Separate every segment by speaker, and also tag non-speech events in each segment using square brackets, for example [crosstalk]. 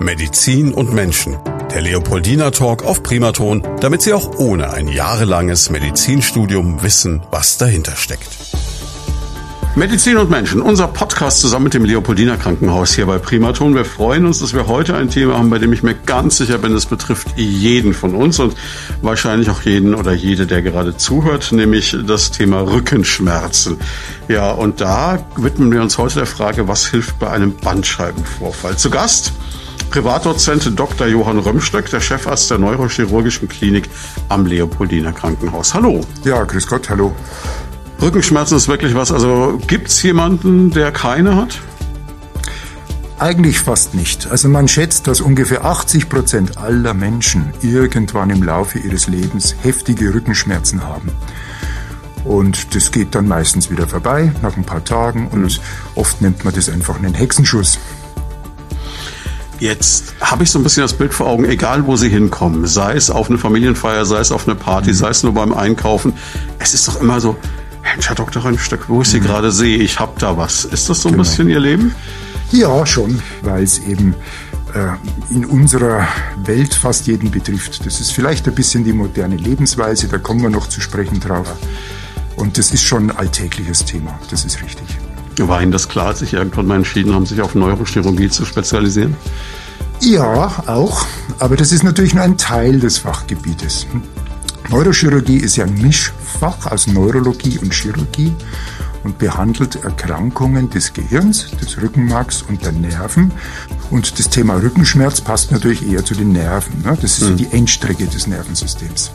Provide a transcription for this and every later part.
Speaker 1: Medizin und Menschen. Der Leopoldina Talk auf Primaton, damit Sie auch ohne ein jahrelanges Medizinstudium wissen, was dahinter steckt. Medizin und Menschen, unser Podcast zusammen mit dem Leopoldina Krankenhaus hier bei Primaton. Wir freuen uns, dass wir heute ein Thema haben, bei dem ich mir ganz sicher bin, es betrifft jeden von uns und wahrscheinlich auch jeden oder jede, der gerade zuhört, nämlich das Thema Rückenschmerzen. Ja, und da widmen wir uns heute der Frage, was hilft bei einem Bandscheibenvorfall. Zu Gast Privatdozent Dr. Johann Römstöck, der Chefarzt der Neurochirurgischen Klinik am Leopoldiner Krankenhaus. Hallo.
Speaker 2: Ja, grüß Gott, hallo.
Speaker 1: Rückenschmerzen ist wirklich was. Also gibt es jemanden, der keine hat?
Speaker 2: Eigentlich fast nicht. Also man schätzt, dass ungefähr 80 Prozent aller Menschen irgendwann im Laufe ihres Lebens heftige Rückenschmerzen haben. Und das geht dann meistens wieder vorbei nach ein paar Tagen und mhm. oft nennt man das einfach einen Hexenschuss.
Speaker 1: Jetzt habe ich so ein bisschen das Bild vor Augen, egal wo Sie hinkommen, sei es auf eine Familienfeier, sei es auf eine Party, mhm. sei es nur beim Einkaufen. Es ist doch immer so, Mensch, Herr Dr. Rönnstück, wo ich Sie mhm. gerade sehe, ich habe da was. Ist das so ein genau. bisschen Ihr Leben?
Speaker 2: Ja, schon, weil es eben äh, in unserer Welt fast jeden betrifft. Das ist vielleicht ein bisschen die moderne Lebensweise, da kommen wir noch zu sprechen drauf. Und das ist schon ein alltägliches Thema, das ist richtig.
Speaker 1: War Ihnen das klar, als sich irgendwann mal entschieden haben, sich auf Neurochirurgie zu spezialisieren?
Speaker 2: Ja, auch. Aber das ist natürlich nur ein Teil des Fachgebietes. Neurochirurgie ist ja ein Mischfach aus Neurologie und Chirurgie und behandelt Erkrankungen des Gehirns, des Rückenmarks und der Nerven. Und das Thema Rückenschmerz passt natürlich eher zu den Nerven. Ne? Das ist mhm. die Endstrecke des Nervensystems.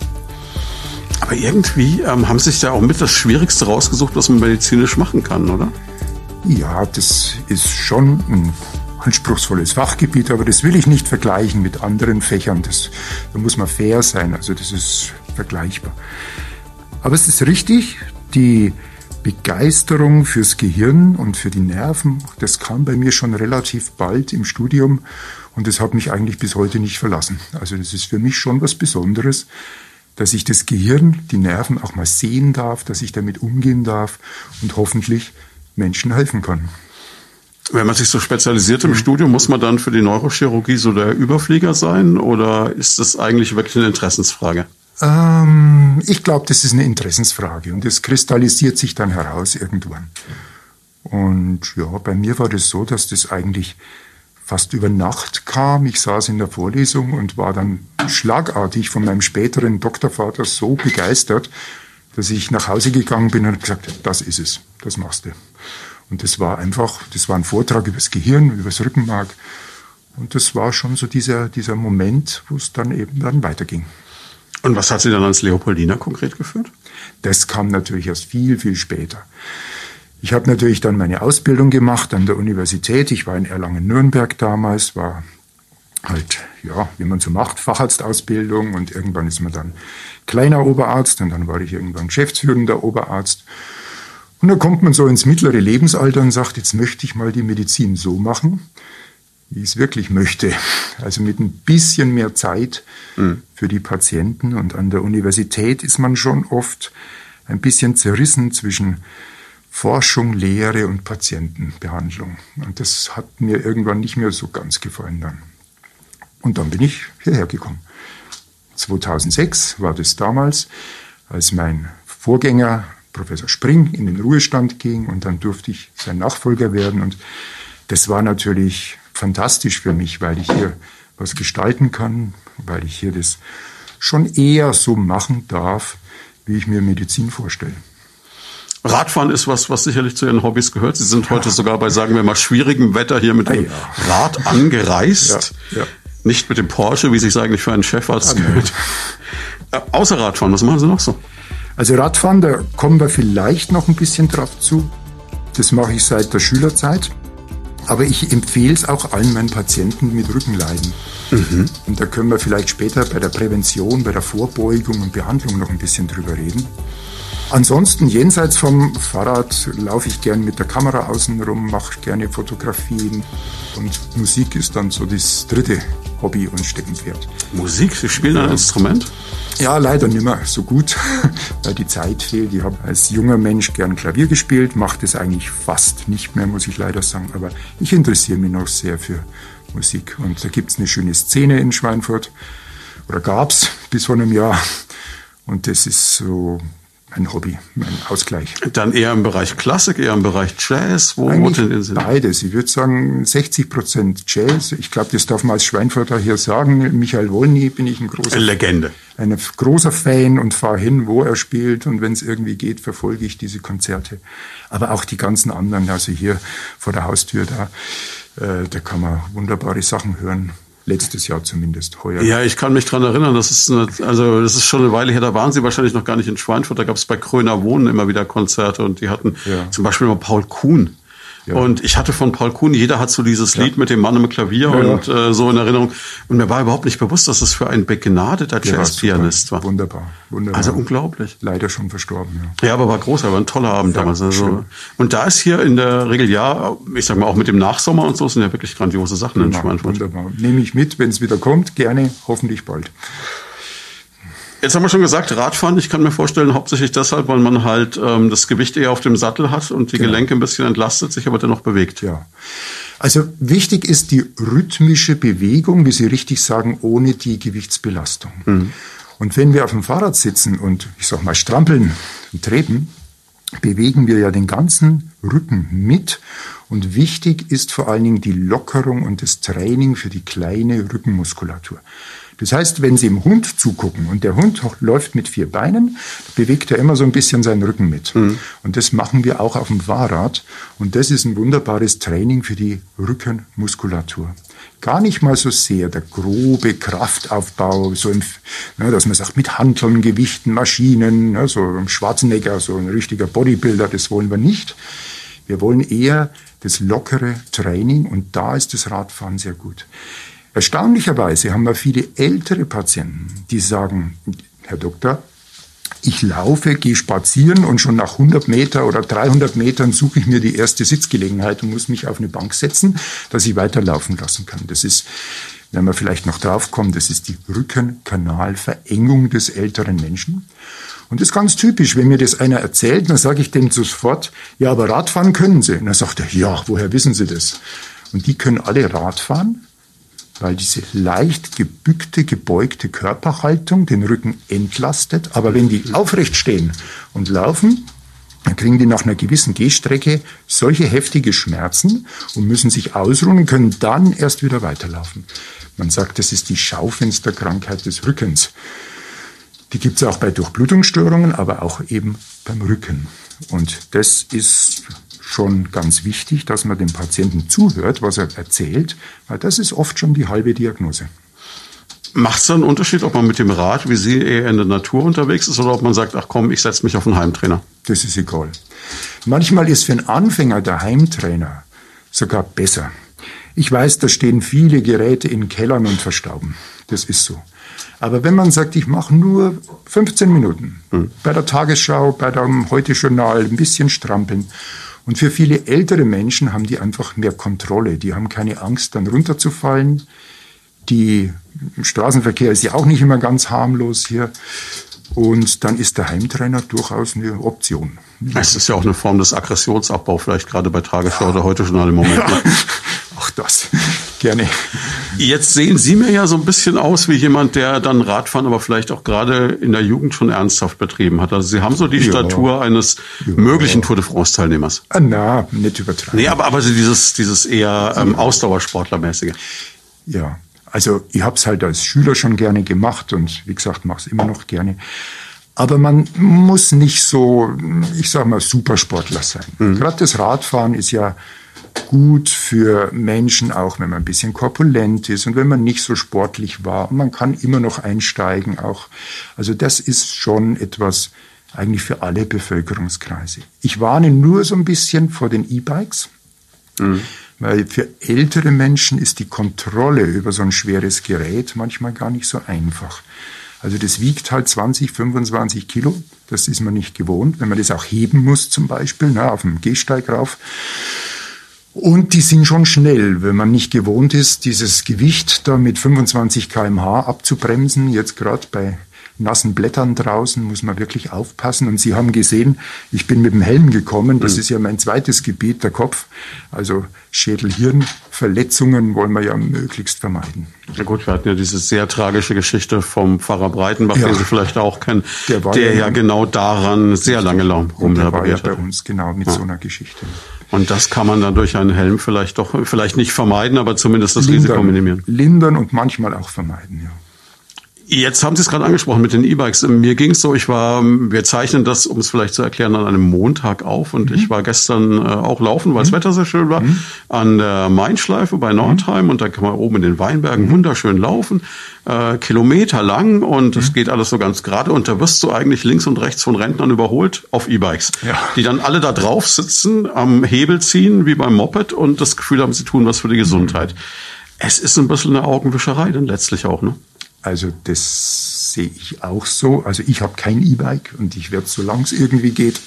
Speaker 1: Aber irgendwie ähm, haben Sie sich da auch mit das Schwierigste rausgesucht, was man medizinisch machen kann, oder?
Speaker 2: Ja, das ist schon ein anspruchsvolles Fachgebiet, aber das will ich nicht vergleichen mit anderen Fächern. Das, da muss man fair sein, also das ist vergleichbar. Aber es ist richtig, die Begeisterung fürs Gehirn und für die Nerven, das kam bei mir schon relativ bald im Studium und das hat mich eigentlich bis heute nicht verlassen. Also das ist für mich schon was Besonderes, dass ich das Gehirn, die Nerven auch mal sehen darf, dass ich damit umgehen darf und hoffentlich Menschen helfen kann.
Speaker 1: Wenn man sich so spezialisiert im. Studium, muss man dann für die Neurochirurgie so der Überflieger sein oder ist das eigentlich wirklich eine Interessensfrage?
Speaker 2: Ähm, ich glaube, das ist eine Interessensfrage und es kristallisiert sich dann heraus irgendwann. Und ja, bei mir war das so, dass das eigentlich fast über Nacht kam. Ich saß in der Vorlesung und war dann schlagartig von meinem späteren Doktorvater so begeistert, dass ich nach Hause gegangen bin und gesagt, das ist es, das machst du. Und das war einfach, das war ein Vortrag über das Gehirn, über das Rückenmark. Und das war schon so dieser, dieser Moment, wo es dann eben dann weiterging.
Speaker 1: Und was hat Sie dann ans Leopoldina konkret geführt?
Speaker 2: Das kam natürlich erst viel, viel später. Ich habe natürlich dann meine Ausbildung gemacht an der Universität. Ich war in Erlangen-Nürnberg damals, war halt, ja, wie man so macht, Facharztausbildung und irgendwann ist man dann kleiner Oberarzt und dann war ich irgendwann geschäftsführender Oberarzt. Und dann kommt man so ins mittlere Lebensalter und sagt, jetzt möchte ich mal die Medizin so machen, wie ich es wirklich möchte. Also mit ein bisschen mehr Zeit mhm. für die Patienten. Und an der Universität ist man schon oft ein bisschen zerrissen zwischen Forschung, Lehre und Patientenbehandlung. Und das hat mir irgendwann nicht mehr so ganz gefallen dann. Und dann bin ich hierher gekommen. 2006 war das damals, als mein Vorgänger Professor Spring in den Ruhestand ging und dann durfte ich sein Nachfolger werden. Und das war natürlich fantastisch für mich, weil ich hier was gestalten kann, weil ich hier das schon eher so machen darf, wie ich mir Medizin vorstelle.
Speaker 1: Radfahren ist was, was sicherlich zu Ihren Hobbys gehört. Sie sind ja. heute sogar bei, sagen wir mal, schwierigem Wetter hier mit dem ja. Rad angereist. Ja. Nicht mit dem Porsche, wie sich eigentlich für einen Chefarzt ah, gehört. Äh, außer Radfahren, was machen Sie noch so?
Speaker 2: Also Radfahren, da kommen wir vielleicht noch ein bisschen drauf zu. Das mache ich seit der Schülerzeit. Aber ich empfehle es auch allen meinen Patienten mit Rückenleiden. Mhm. Und da können wir vielleicht später bei der Prävention, bei der Vorbeugung und Behandlung noch ein bisschen drüber reden. Ansonsten jenseits vom Fahrrad laufe ich gern mit der Kamera außen rum, mache gerne Fotografien und Musik ist dann so das dritte Hobby und Steckenpferd.
Speaker 1: Musik? Sie spielen ein Instrument?
Speaker 2: Ja, leider nicht mehr so gut, [laughs] weil die Zeit fehlt. Ich habe als junger Mensch gern Klavier gespielt, mache das eigentlich fast nicht mehr, muss ich leider sagen. Aber ich interessiere mich noch sehr für Musik. Und da gibt's eine schöne Szene in Schweinfurt, oder gab's bis vor einem Jahr. Und das ist so ein Hobby, ein Ausgleich.
Speaker 1: Dann eher im Bereich Klassik, eher im Bereich Jazz?
Speaker 2: Wo Eigentlich beides. Ich würde sagen 60 Prozent Jazz. Ich glaube, das darf man als Schweinfurter hier sagen. Michael Wolny bin ich ein großer
Speaker 1: eine Legende.
Speaker 2: Ein großer Fan und fahre hin, wo er spielt. Und wenn es irgendwie geht, verfolge ich diese Konzerte. Aber auch die ganzen anderen, also hier vor der Haustür da, äh, da kann man wunderbare Sachen hören letztes Jahr zumindest,
Speaker 1: heuer. Ja, ich kann mich dran erinnern, das ist eine, also das ist schon eine Weile her, da waren sie wahrscheinlich noch gar nicht in Schweinfurt, da gab es bei Kröner Wohnen immer wieder Konzerte und die hatten ja. zum Beispiel mal Paul Kuhn ja. Und ich hatte von Paul Kuhn, jeder hat so dieses ja. Lied mit dem Mann im Klavier ja, und äh, so in Erinnerung. Und mir war überhaupt nicht bewusst, dass das für ein begnadeter Jazzpianist war.
Speaker 2: Wunderbar, wunderbar.
Speaker 1: Also unglaublich.
Speaker 2: Leider schon verstorben, ja.
Speaker 1: Ja, aber war groß, war ein toller Abend damals. Also. Und da ist hier in der Regel ja, ich sag mal auch mit dem Nachsommer und so, sind ja wirklich grandiose Sachen in Schweinfurt.
Speaker 2: Wunderbar. Nehme ich mit, wenn es wieder kommt, gerne, hoffentlich bald.
Speaker 1: Jetzt haben wir schon gesagt, Radfahren, ich kann mir vorstellen, hauptsächlich deshalb, weil man halt ähm, das Gewicht eher auf dem Sattel hat und die genau. Gelenke ein bisschen entlastet, sich aber dennoch bewegt.
Speaker 2: Ja. Also wichtig ist die rhythmische Bewegung, wie Sie richtig sagen, ohne die Gewichtsbelastung. Mhm. Und wenn wir auf dem Fahrrad sitzen und, ich sag mal, strampeln und treten, bewegen wir ja den ganzen Rücken mit. Und wichtig ist vor allen Dingen die Lockerung und das Training für die kleine Rückenmuskulatur. Das heißt, wenn Sie dem Hund zugucken und der Hund läuft mit vier Beinen, bewegt er immer so ein bisschen seinen Rücken mit. Mhm. Und das machen wir auch auf dem Fahrrad. Und das ist ein wunderbares Training für die Rückenmuskulatur. Gar nicht mal so sehr der grobe Kraftaufbau, so im, ne, dass man sagt, mit Handeln, Gewichten, Maschinen, ne, so ein Schwarzenegger, so ein richtiger Bodybuilder, das wollen wir nicht. Wir wollen eher das lockere Training und da ist das Radfahren sehr gut. Erstaunlicherweise haben wir viele ältere Patienten, die sagen, Herr Doktor, ich laufe, gehe spazieren und schon nach 100 Meter oder 300 Metern suche ich mir die erste Sitzgelegenheit und muss mich auf eine Bank setzen, dass ich weiterlaufen lassen kann. Das ist, wenn wir vielleicht noch draufkommen, das ist die Rückenkanalverengung des älteren Menschen. Und das ist ganz typisch, wenn mir das einer erzählt, dann sage ich dem sofort, ja, aber Radfahren können Sie. Und dann sagt er, ja, woher wissen Sie das? Und die können alle Radfahren, weil diese leicht gebückte, gebeugte Körperhaltung den Rücken entlastet. Aber wenn die aufrecht stehen und laufen, dann kriegen die nach einer gewissen Gehstrecke solche heftige Schmerzen und müssen sich ausruhen und können dann erst wieder weiterlaufen. Man sagt, das ist die Schaufensterkrankheit des Rückens. Die gibt es auch bei Durchblutungsstörungen, aber auch eben beim Rücken. Und das ist schon ganz wichtig, dass man dem Patienten zuhört, was er erzählt, weil das ist oft schon die halbe Diagnose.
Speaker 1: Macht es einen Unterschied, ob man mit dem Rad wie Sie eher in der Natur unterwegs ist oder ob man sagt, ach komm, ich setze mich auf einen Heimtrainer?
Speaker 2: Das ist egal. Manchmal ist für einen Anfänger der Heimtrainer sogar besser. Ich weiß, da stehen viele Geräte in Kellern und verstauben. Das ist so. Aber wenn man sagt, ich mache nur 15 Minuten hm. bei der Tagesschau, bei dem Heute-Journal, ein bisschen strampeln und für viele ältere Menschen haben die einfach mehr Kontrolle. Die haben keine Angst, dann runterzufallen. Die Straßenverkehr ist ja auch nicht immer ganz harmlos hier. Und dann ist der Heimtrainer durchaus eine Option.
Speaker 1: Es ist ja auch eine Form des Aggressionsabbaus, vielleicht gerade bei Tagesschau ja. oder heute Journal im Moment. Ja. [laughs]
Speaker 2: Auch das. Gerne.
Speaker 1: Jetzt sehen Sie mir ja so ein bisschen aus wie jemand, der dann Radfahren aber vielleicht auch gerade in der Jugend schon ernsthaft betrieben hat. Also Sie haben so die ja. Statur eines ja. möglichen Tour de France Teilnehmers.
Speaker 2: Ah, na, nicht übertreiben.
Speaker 1: Nee, aber, aber dieses, dieses eher ähm, Ausdauersportlermäßige.
Speaker 2: Ja, also ich habe es halt als Schüler schon gerne gemacht und wie gesagt, mache es immer noch gerne. Aber man muss nicht so, ich sag mal, Supersportler sein. Mhm. Gerade das Radfahren ist ja gut für Menschen, auch wenn man ein bisschen korpulent ist und wenn man nicht so sportlich war. Man kann immer noch einsteigen auch. Also das ist schon etwas eigentlich für alle Bevölkerungskreise. Ich warne nur so ein bisschen vor den E-Bikes. Mhm. Weil für ältere Menschen ist die Kontrolle über so ein schweres Gerät manchmal gar nicht so einfach. Also das wiegt halt 20, 25 Kilo. Das ist man nicht gewohnt, wenn man das auch heben muss zum Beispiel, ne, auf dem Gehsteig rauf. Und die sind schon schnell, wenn man nicht gewohnt ist, dieses Gewicht da mit 25 kmh abzubremsen, jetzt gerade bei nassen Blättern draußen, muss man wirklich aufpassen. Und Sie haben gesehen, ich bin mit dem Helm gekommen. Das mhm. ist ja mein zweites Gebiet, der Kopf. Also Schädel-Hirn-Verletzungen wollen wir ja möglichst vermeiden.
Speaker 1: Ja gut, wir hatten ja diese sehr tragische Geschichte vom Pfarrer Breitenbach, ja. den Sie vielleicht auch kennen, der, der ja, ja genau daran sehr lange rumlaboriert
Speaker 2: war ja bei uns genau mit ja. so einer Geschichte.
Speaker 1: Und das kann man dann durch einen Helm vielleicht doch, vielleicht nicht vermeiden, aber zumindest das lindern, Risiko minimieren.
Speaker 2: Lindern und manchmal auch vermeiden, ja.
Speaker 1: Jetzt haben Sie es gerade angesprochen mit den E-Bikes. Mir ging es so, ich war, wir zeichnen das, um es vielleicht zu erklären, an einem Montag auf und mhm. ich war gestern äh, auch laufen, weil das mhm. Wetter sehr schön war, mhm. an der Mainschleife bei Nordheim und da kann man oben in den Weinbergen mhm. wunderschön laufen, äh, Kilometer lang und es mhm. geht alles so ganz gerade und da wirst du eigentlich links und rechts von Rentnern überholt auf E-Bikes, ja. die dann alle da drauf sitzen, am Hebel ziehen wie beim Moped und das Gefühl haben, sie tun was für die Gesundheit. Es ist ein bisschen eine Augenwischerei dann letztlich auch, ne?
Speaker 2: Also das sehe ich auch so. Also ich habe kein E-Bike und ich werde, solange es irgendwie geht,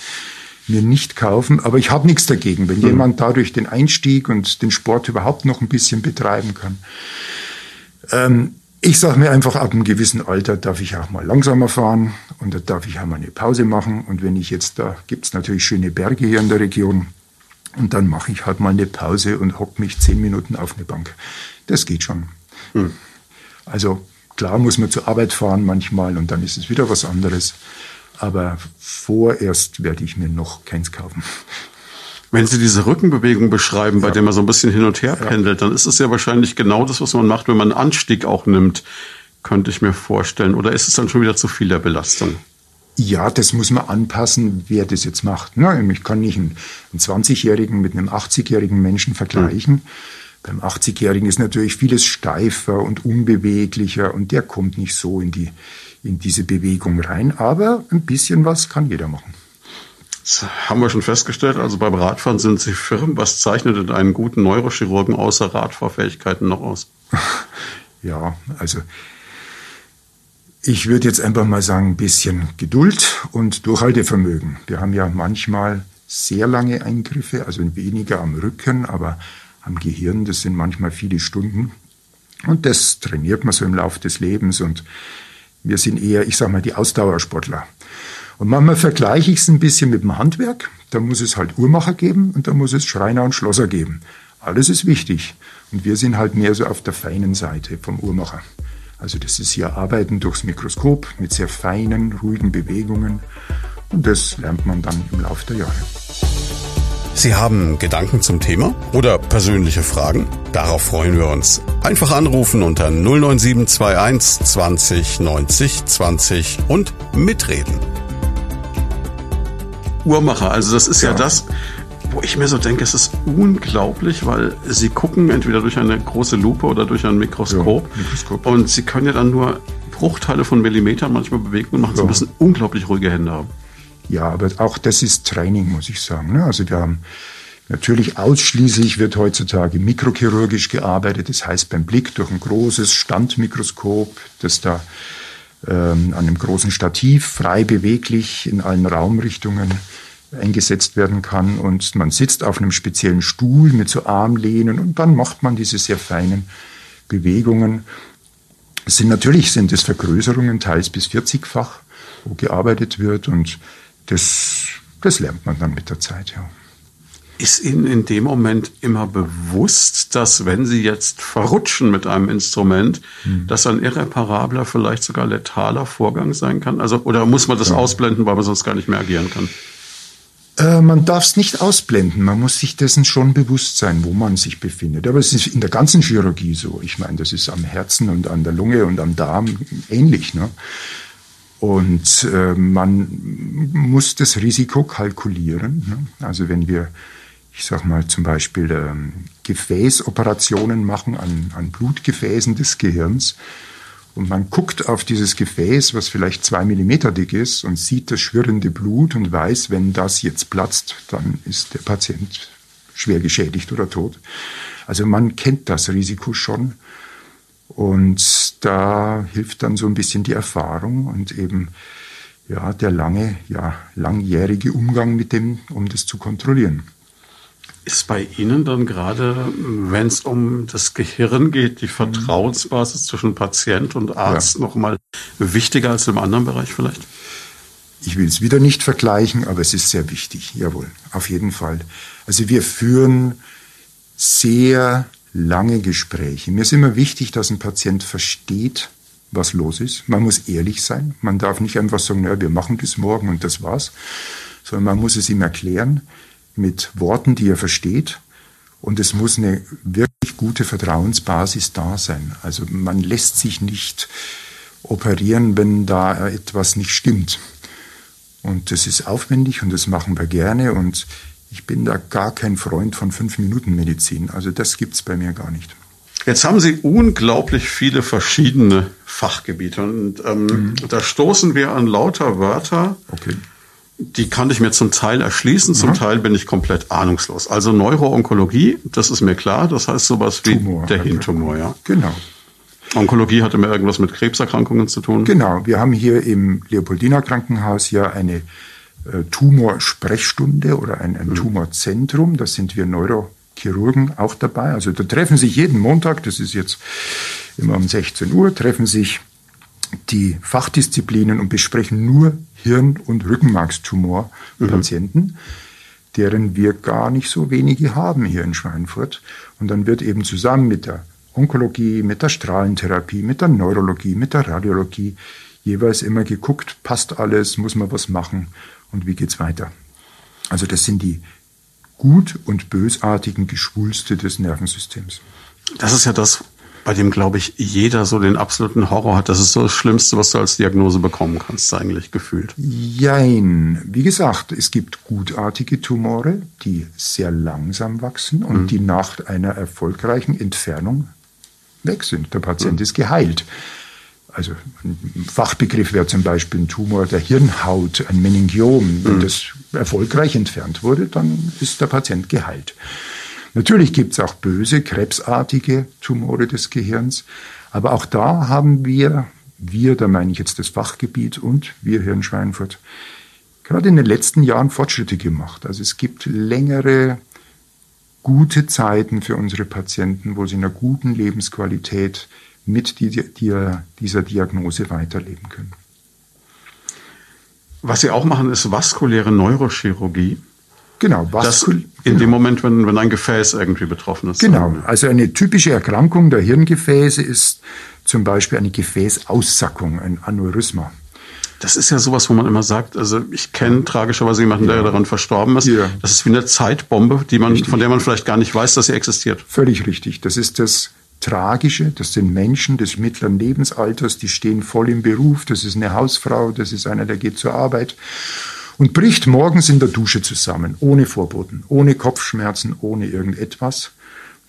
Speaker 2: mir nicht kaufen. Aber ich habe nichts dagegen, wenn mhm. jemand dadurch den Einstieg und den Sport überhaupt noch ein bisschen betreiben kann. Ähm, ich sage mir einfach, ab einem gewissen Alter darf ich auch mal langsamer fahren und da darf ich auch mal eine Pause machen. Und wenn ich jetzt, da gibt's natürlich schöne Berge hier in der Region, und dann mache ich halt mal eine Pause und hock mich zehn Minuten auf eine Bank. Das geht schon. Mhm. Also Klar muss man zur Arbeit fahren manchmal und dann ist es wieder was anderes. Aber vorerst werde ich mir noch keins kaufen.
Speaker 1: Wenn Sie diese Rückenbewegung beschreiben, bei ja. der man so ein bisschen hin und her pendelt, dann ist es ja wahrscheinlich genau das, was man macht, wenn man einen Anstieg auch nimmt, könnte ich mir vorstellen. Oder ist es dann schon wieder zu viel der Belastung?
Speaker 2: Ja, das muss man anpassen, wer das jetzt macht. Ich kann nicht einen 20-Jährigen mit einem 80-jährigen Menschen vergleichen. Mhm. Beim 80-Jährigen ist natürlich vieles steifer und unbeweglicher und der kommt nicht so in, die, in diese Bewegung rein. Aber ein bisschen was kann jeder machen.
Speaker 1: Das haben wir schon festgestellt. Also beim Radfahren sind Sie firm. Was zeichnet denn einen guten Neurochirurgen außer Radfahrfähigkeiten noch aus? [laughs]
Speaker 2: Ja, also ich würde jetzt einfach mal sagen, ein bisschen Geduld und Durchhaltevermögen. Wir haben ja manchmal sehr lange Eingriffe, also weniger am Rücken, aber am Gehirn. Das sind manchmal viele Stunden. Und das trainiert man so im Laufe des Lebens. Und wir sind eher, ich sag mal, die Ausdauersportler. Und manchmal vergleiche ich es ein bisschen mit dem Handwerk. Da muss es halt Uhrmacher geben und da muss es Schreiner und Schlosser geben. Alles ist wichtig. Und wir sind halt mehr so auf der feinen Seite vom Uhrmacher. Also das ist hier Arbeiten durchs Mikroskop mit sehr feinen, ruhigen Bewegungen. Und das lernt man dann im Laufe der Jahre.
Speaker 1: Sie haben Gedanken zum Thema oder persönliche Fragen? Darauf freuen wir uns. Einfach anrufen unter 09721 20 90 20 und mitreden. Uhrmacher, also das ist ja, ja das, wo ich mir so denke, es ist unglaublich, weil sie gucken entweder durch eine große Lupe oder durch ein Mikroskop, ja, Mikroskop. und sie können ja dann nur Bruchteile von Millimetern manchmal bewegen und machen ja. so ein bisschen unglaublich ruhige Hände haben.
Speaker 2: Ja, aber auch das ist Training, muss ich sagen. Ne? Also wir haben natürlich ausschließlich wird heutzutage mikrochirurgisch gearbeitet. Das heißt beim Blick durch ein großes Standmikroskop, das da ähm, an einem großen Stativ frei beweglich in allen Raumrichtungen eingesetzt werden kann und man sitzt auf einem speziellen Stuhl mit so Armlehnen und dann macht man diese sehr feinen Bewegungen. Es sind natürlich sind es Vergrößerungen, teils bis 40-fach, wo gearbeitet wird und das, das lernt man dann mit der Zeit, ja.
Speaker 1: Ist Ihnen in dem Moment immer bewusst, dass wenn Sie jetzt verrutschen mit einem Instrument, hm. dass ein irreparabler, vielleicht sogar letaler Vorgang sein kann? Also, oder muss man das ja. ausblenden, weil man sonst gar nicht mehr agieren kann?
Speaker 2: Äh, man darf es nicht ausblenden. Man muss sich dessen schon bewusst sein, wo man sich befindet. Aber es ist in der ganzen Chirurgie so. Ich meine, das ist am Herzen und an der Lunge und am Darm ähnlich. Ne? Und äh, man muss das Risiko kalkulieren. Ne? Also wenn wir, ich sag mal zum Beispiel ähm, Gefäßoperationen machen an, an Blutgefäßen des Gehirns und man guckt auf dieses Gefäß, was vielleicht zwei Millimeter dick ist und sieht das schwirrende Blut und weiß, wenn das jetzt platzt, dann ist der Patient schwer geschädigt oder tot. Also man kennt das Risiko schon und da hilft dann so ein bisschen die Erfahrung und eben ja der lange, ja langjährige Umgang mit dem, um das zu kontrollieren.
Speaker 1: Ist bei Ihnen dann gerade, wenn es um das Gehirn geht, die Vertrauensbasis zwischen Patient und Arzt ja. noch mal wichtiger als im anderen Bereich vielleicht?
Speaker 2: Ich will es wieder nicht vergleichen, aber es ist sehr wichtig. Jawohl, auf jeden Fall. Also wir führen sehr lange Gespräche. Mir ist immer wichtig, dass ein Patient versteht, was los ist. Man muss ehrlich sein. Man darf nicht einfach sagen, naja, wir machen das morgen und das war's, sondern man muss es ihm erklären mit Worten, die er versteht. Und es muss eine wirklich gute Vertrauensbasis da sein. Also man lässt sich nicht operieren, wenn da etwas nicht stimmt. Und das ist aufwendig und das machen wir gerne. Und ich bin da gar kein Freund von fünf Minuten Medizin. Also das gibt's bei mir gar nicht.
Speaker 1: Jetzt haben Sie unglaublich viele verschiedene Fachgebiete und ähm, mhm. da stoßen wir an lauter Wörter. Okay. Die kann ich mir zum Teil erschließen, zum mhm. Teil bin ich komplett ahnungslos. Also Neuroonkologie, das ist mir klar, das heißt sowas wie Tumor, der Hirntumor, ja.
Speaker 2: Genau.
Speaker 1: Onkologie hatte mir irgendwas mit Krebserkrankungen zu tun.
Speaker 2: Genau, wir haben hier im Leopoldiner Krankenhaus ja eine Tumorsprechstunde oder ein, ein mhm. Tumorzentrum. Da sind wir Neurochirurgen auch dabei. Also da treffen sich jeden Montag, das ist jetzt immer um 16 Uhr, treffen sich die Fachdisziplinen und besprechen nur Hirn- und Rückenmarkstumorpatienten, mhm. deren wir gar nicht so wenige haben hier in Schweinfurt. Und dann wird eben zusammen mit der Onkologie, mit der Strahlentherapie, mit der Neurologie, mit der Radiologie jeweils immer geguckt, passt alles, muss man was machen und wie geht's weiter. Also das sind die gut und bösartigen Geschwulste des Nervensystems.
Speaker 1: Das ist ja das, bei dem, glaube ich, jeder so den absoluten Horror hat. Das ist so das Schlimmste, was du als Diagnose bekommen kannst, eigentlich gefühlt.
Speaker 2: Jein. Wie gesagt, es gibt gutartige Tumore, die sehr langsam wachsen und mhm. die nach einer erfolgreichen Entfernung weg sind. Der Patient mhm. ist geheilt. Also ein Fachbegriff wäre zum Beispiel ein Tumor der Hirnhaut, ein Meningiom. Wenn mhm. das erfolgreich entfernt wurde, dann ist der Patient geheilt. Natürlich gibt es auch böse, krebsartige Tumore des Gehirns, aber auch da haben wir, wir, da meine ich jetzt das Fachgebiet und wir hier in Schweinfurt, gerade in den letzten Jahren Fortschritte gemacht. Also es gibt längere, gute Zeiten für unsere Patienten, wo sie in einer guten Lebensqualität mit dieser Diagnose weiterleben können.
Speaker 1: Was Sie auch machen, ist vaskuläre Neurochirurgie.
Speaker 2: Genau,
Speaker 1: Vaskul das in dem Moment, wenn, wenn ein Gefäß irgendwie betroffen ist.
Speaker 2: Genau, also eine typische Erkrankung der Hirngefäße ist zum Beispiel eine Gefäßaussackung, ein Aneurysma.
Speaker 1: Das ist ja sowas, wo man immer sagt, also ich kenne tragischerweise jemanden, ja. der daran verstorben ist. Ja. Das ist wie eine Zeitbombe, die man, von der man vielleicht gar nicht weiß, dass sie existiert.
Speaker 2: Völlig richtig. Das ist das Tragische, das sind Menschen des mittleren Lebensalters, die stehen voll im Beruf, das ist eine Hausfrau, das ist einer, der geht zur Arbeit und bricht morgens in der Dusche zusammen, ohne Vorboten, ohne Kopfschmerzen, ohne irgendetwas.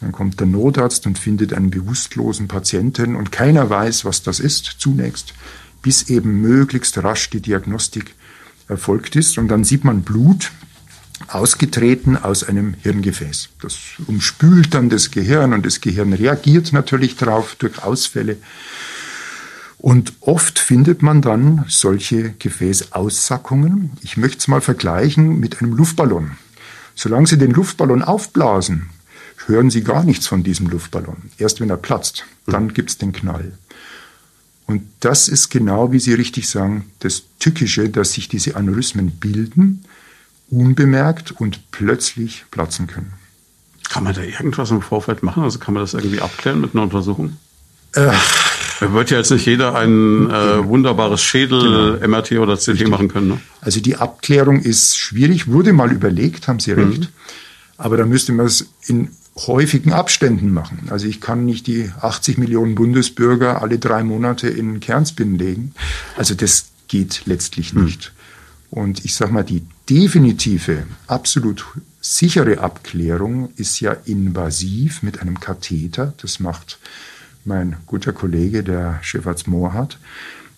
Speaker 2: Dann kommt der Notarzt und findet einen bewusstlosen Patienten und keiner weiß, was das ist zunächst, bis eben möglichst rasch die Diagnostik erfolgt ist und dann sieht man Blut, ausgetreten aus einem Hirngefäß. Das umspült dann das Gehirn und das Gehirn reagiert natürlich darauf durch Ausfälle. Und oft findet man dann solche Gefäßaussackungen. Ich möchte es mal vergleichen mit einem Luftballon. Solange Sie den Luftballon aufblasen, hören Sie gar nichts von diesem Luftballon. Erst wenn er platzt, dann gibt es den Knall. Und das ist genau, wie Sie richtig sagen, das Tückische, dass sich diese Aneurysmen bilden unbemerkt und plötzlich platzen können.
Speaker 1: Kann man da irgendwas im Vorfeld machen? Also kann man das irgendwie abklären mit einer Untersuchung? Äh, da wird ja jetzt nicht jeder ein äh, wunderbares Schädel, genau. MRT oder CT Richtig. machen können. Ne?
Speaker 2: Also die Abklärung ist schwierig, wurde mal überlegt, haben Sie recht. Mhm. Aber da müsste man es in häufigen Abständen machen. Also ich kann nicht die 80 Millionen Bundesbürger alle drei Monate in Kernspin legen. Also das geht letztlich mhm. nicht. Und ich sage mal, die definitive, absolut sichere Abklärung ist ja invasiv mit einem Katheter. Das macht mein guter Kollege, der Chefarzt Mohrhardt,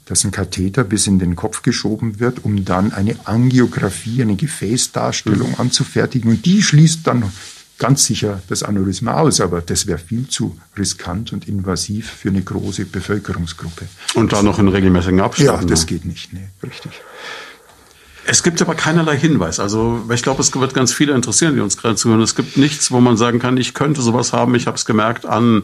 Speaker 2: dass ein Katheter bis in den Kopf geschoben wird, um dann eine Angiografie, eine Gefäßdarstellung mhm. anzufertigen. Und die schließt dann ganz sicher das Aneurysma aus, aber das wäre viel zu riskant und invasiv für eine große Bevölkerungsgruppe.
Speaker 1: Und da noch in regelmäßigen Abständen?
Speaker 2: Ja, das ne? geht nicht, nee, richtig.
Speaker 1: Es gibt aber keinerlei Hinweis. Also ich glaube, es wird ganz viele interessieren, die uns gerade zuhören. Es gibt nichts, wo man sagen kann, ich könnte sowas haben. Ich habe es gemerkt an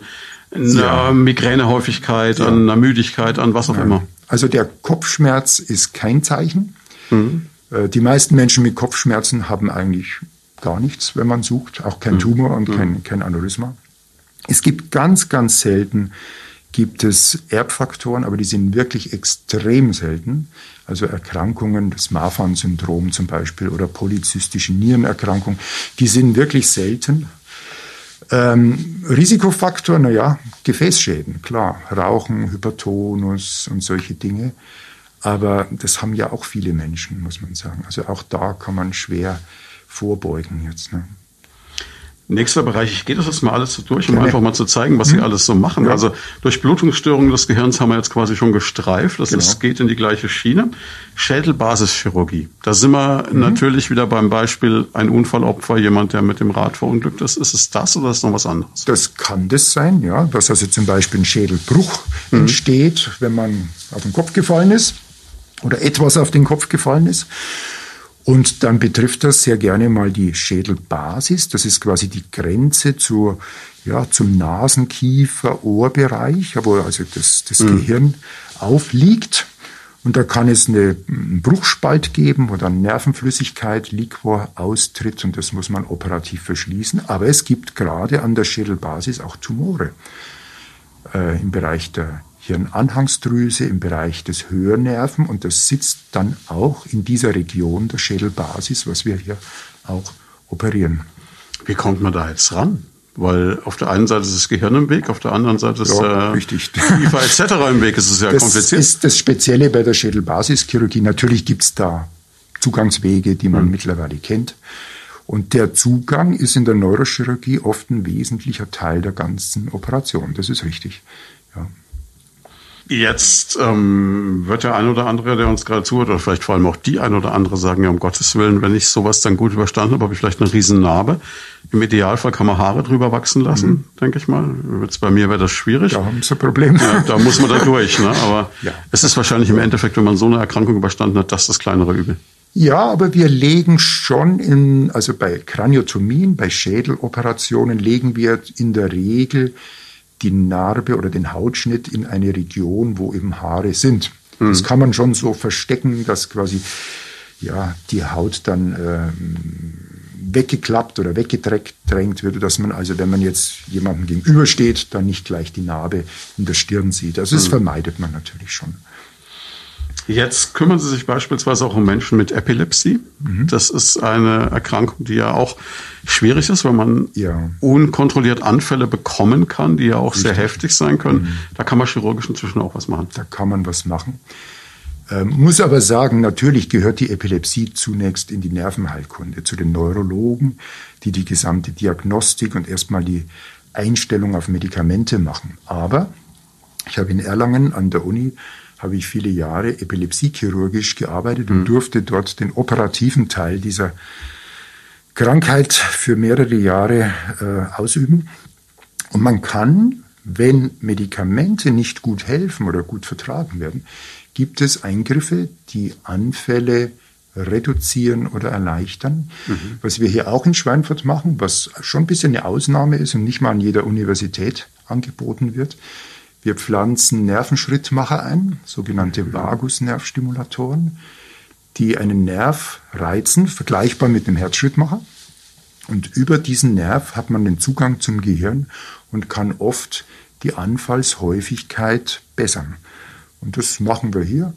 Speaker 1: einer ja. Migränehäufigkeit, ja. an einer Müdigkeit, an was auch Nein. immer.
Speaker 2: Also der Kopfschmerz ist kein Zeichen. Mhm. Äh, die meisten Menschen mit Kopfschmerzen haben eigentlich gar nichts, wenn man sucht, auch kein mhm. Tumor und mhm. kein, kein Aneurysma. Es gibt ganz, ganz selten gibt es Erbfaktoren, aber die sind wirklich extrem selten. Also Erkrankungen, das Marfan-Syndrom zum Beispiel oder polyzystische Nierenerkrankungen, die sind wirklich selten. Ähm, Risikofaktor, naja, Gefäßschäden, klar, Rauchen, Hypertonus und solche Dinge. Aber das haben ja auch viele Menschen, muss man sagen. Also auch da kann man schwer vorbeugen jetzt. Ne?
Speaker 1: Nächster Bereich, ich gehe das jetzt mal alles so durch, um ja, einfach mal zu zeigen, was sie alles so machen. Ja. Also durch Blutungsstörungen des Gehirns haben wir jetzt quasi schon gestreift. Das genau. ist, geht in die gleiche Schiene. Schädelbasischirurgie. Da sind wir mhm. natürlich wieder beim Beispiel ein Unfallopfer, jemand, der mit dem Rad verunglückt ist. Ist es das oder ist es noch was anderes?
Speaker 2: Das kann das sein, ja. Dass also zum Beispiel ein Schädelbruch mhm. entsteht, wenn man auf den Kopf gefallen ist oder etwas auf den Kopf gefallen ist. Und dann betrifft das sehr gerne mal die Schädelbasis. Das ist quasi die Grenze zur, ja, zum Nasenkiefer-Ohrbereich, wo also das, das mhm. Gehirn aufliegt. Und da kann es eine, einen Bruchspalt geben, wo dann Nervenflüssigkeit, Liquor austritt und das muss man operativ verschließen. Aber es gibt gerade an der Schädelbasis auch Tumore äh, im Bereich der Hirnanhangsdrüse im Bereich des Hörnerven und das sitzt dann auch in dieser Region der Schädelbasis, was wir hier auch operieren.
Speaker 1: Wie kommt man da jetzt ran? Weil auf der einen Seite ist das Gehirn im Weg, auf der anderen Seite ist ja, äh, richtig. [laughs] Kiefer etc. im Weg. Es ist ja
Speaker 2: das
Speaker 1: kompliziert.
Speaker 2: Das ist das Spezielle bei der Schädelbasischirurgie. Natürlich gibt es da Zugangswege, die man mhm. mittlerweile kennt. Und der Zugang ist in der Neurochirurgie oft ein wesentlicher Teil der ganzen Operation. Das ist richtig. Ja.
Speaker 1: Jetzt ähm, wird der ein oder andere, der uns gerade zuhört, oder vielleicht vor allem auch die ein oder andere sagen, ja, um Gottes Willen, wenn ich sowas dann gut überstanden habe, habe ich vielleicht eine Riesennarbe. Im Idealfall kann man Haare drüber wachsen lassen, mhm. denke ich mal. Jetzt bei mir wäre das schwierig.
Speaker 2: Da haben Sie ein Problem.
Speaker 1: Ja, da muss man da [laughs] durch. Ne? Aber ja. es ist wahrscheinlich im Endeffekt, wenn man so eine Erkrankung überstanden hat, das das kleinere Übel.
Speaker 2: Ja, aber wir legen schon in, also bei Kraniotomien, bei Schädeloperationen legen wir in der Regel die Narbe oder den Hautschnitt in eine Region, wo eben Haare sind. Mhm. Das kann man schon so verstecken, dass quasi ja, die Haut dann äh, weggeklappt oder weggedrängt wird, dass man also, wenn man jetzt jemandem gegenübersteht, dann nicht gleich die Narbe in der Stirn sieht. Also das mhm. vermeidet man natürlich schon.
Speaker 1: Jetzt kümmern Sie sich beispielsweise auch um Menschen mit Epilepsie. Mhm. Das ist eine Erkrankung, die ja auch schwierig ist, weil man ja. unkontrolliert Anfälle bekommen kann, die ja auch Richtig. sehr heftig sein können. Mhm. Da kann man chirurgisch inzwischen auch was machen.
Speaker 2: Da kann man was machen. Ähm, muss aber sagen, natürlich gehört die Epilepsie zunächst in die Nervenheilkunde, zu den Neurologen, die die gesamte Diagnostik und erstmal die Einstellung auf Medikamente machen. Aber ich habe in Erlangen an der Uni habe ich viele Jahre epilepsiechirurgisch gearbeitet und mhm. durfte dort den operativen Teil dieser Krankheit für mehrere Jahre äh, ausüben. Und man kann, wenn Medikamente nicht gut helfen oder gut vertragen werden, gibt es Eingriffe, die Anfälle reduzieren oder erleichtern. Mhm. Was wir hier auch in Schweinfurt machen, was schon ein bisschen eine Ausnahme ist und nicht mal an jeder Universität angeboten wird. Wir pflanzen Nervenschrittmacher ein, sogenannte Vagusnervstimulatoren, die einen Nerv reizen, vergleichbar mit einem Herzschrittmacher. Und über diesen Nerv hat man den Zugang zum Gehirn und kann oft die Anfallshäufigkeit bessern. Und das machen wir hier.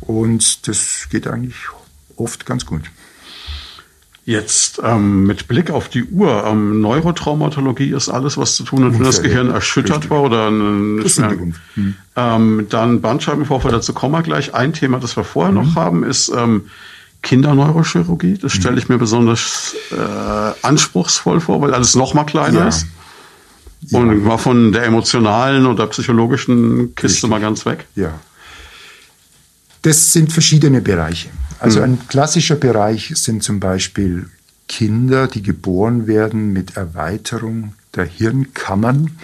Speaker 2: Und das geht eigentlich oft ganz gut.
Speaker 1: Jetzt ähm, mit Blick auf die Uhr, ähm, Neurotraumatologie ist alles, was zu tun hat, wenn das Gehirn erschüttert war oder eine, hm. ähm, dann Bandscheibenvorfall, dazu kommen wir gleich. Ein Thema, das wir vorher mhm. noch haben, ist ähm, Kinderneurochirurgie. Das stelle ich mir besonders äh, anspruchsvoll vor, weil alles noch mal kleiner ja. ist. Ja. Und war von der emotionalen oder psychologischen Kiste Richtig. mal ganz weg.
Speaker 2: Ja. Das sind verschiedene Bereiche. Also mhm. ein klassischer Bereich sind zum Beispiel Kinder, die geboren werden mit Erweiterung der Hirnkammern.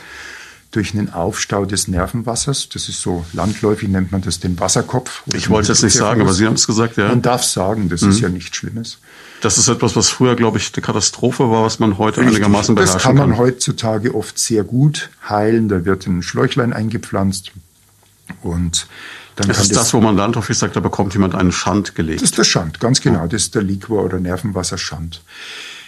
Speaker 2: durch einen Aufstau des Nervenwassers. Das ist so landläufig nennt man das den Wasserkopf.
Speaker 1: Ich wollte es nicht sagen, aber Sie haben es gesagt, ja.
Speaker 2: Man darf sagen, das mhm. ist ja nichts Schlimmes.
Speaker 1: Das ist etwas, was früher, glaube ich, eine Katastrophe war, was man heute Richtig. einigermaßen beherrschen kann.
Speaker 2: Das kann man kann. heutzutage oft sehr gut heilen. Da wird ein Schläuchlein eingepflanzt und
Speaker 1: dann das ist das, wo man landläufig sagt, da bekommt jemand einen Schand gelegt.
Speaker 2: Das ist der Schand, ganz genau. Das ist der Liquor- oder Nervenwasserschand.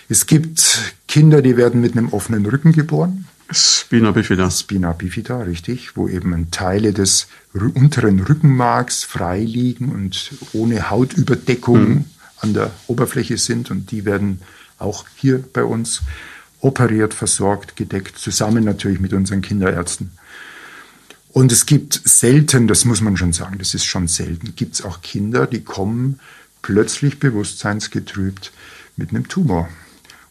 Speaker 2: Es gibt Kinder, die werden mit einem offenen Rücken geboren.
Speaker 1: Spina bifida.
Speaker 2: Spina bifida, richtig, wo eben Teile des unteren Rückenmarks frei liegen und ohne Hautüberdeckung mhm. an der Oberfläche sind und die werden auch hier bei uns operiert, versorgt, gedeckt, zusammen natürlich mit unseren Kinderärzten. Und es gibt selten, das muss man schon sagen, das ist schon selten, gibt es auch Kinder, die kommen plötzlich bewusstseinsgetrübt mit einem Tumor.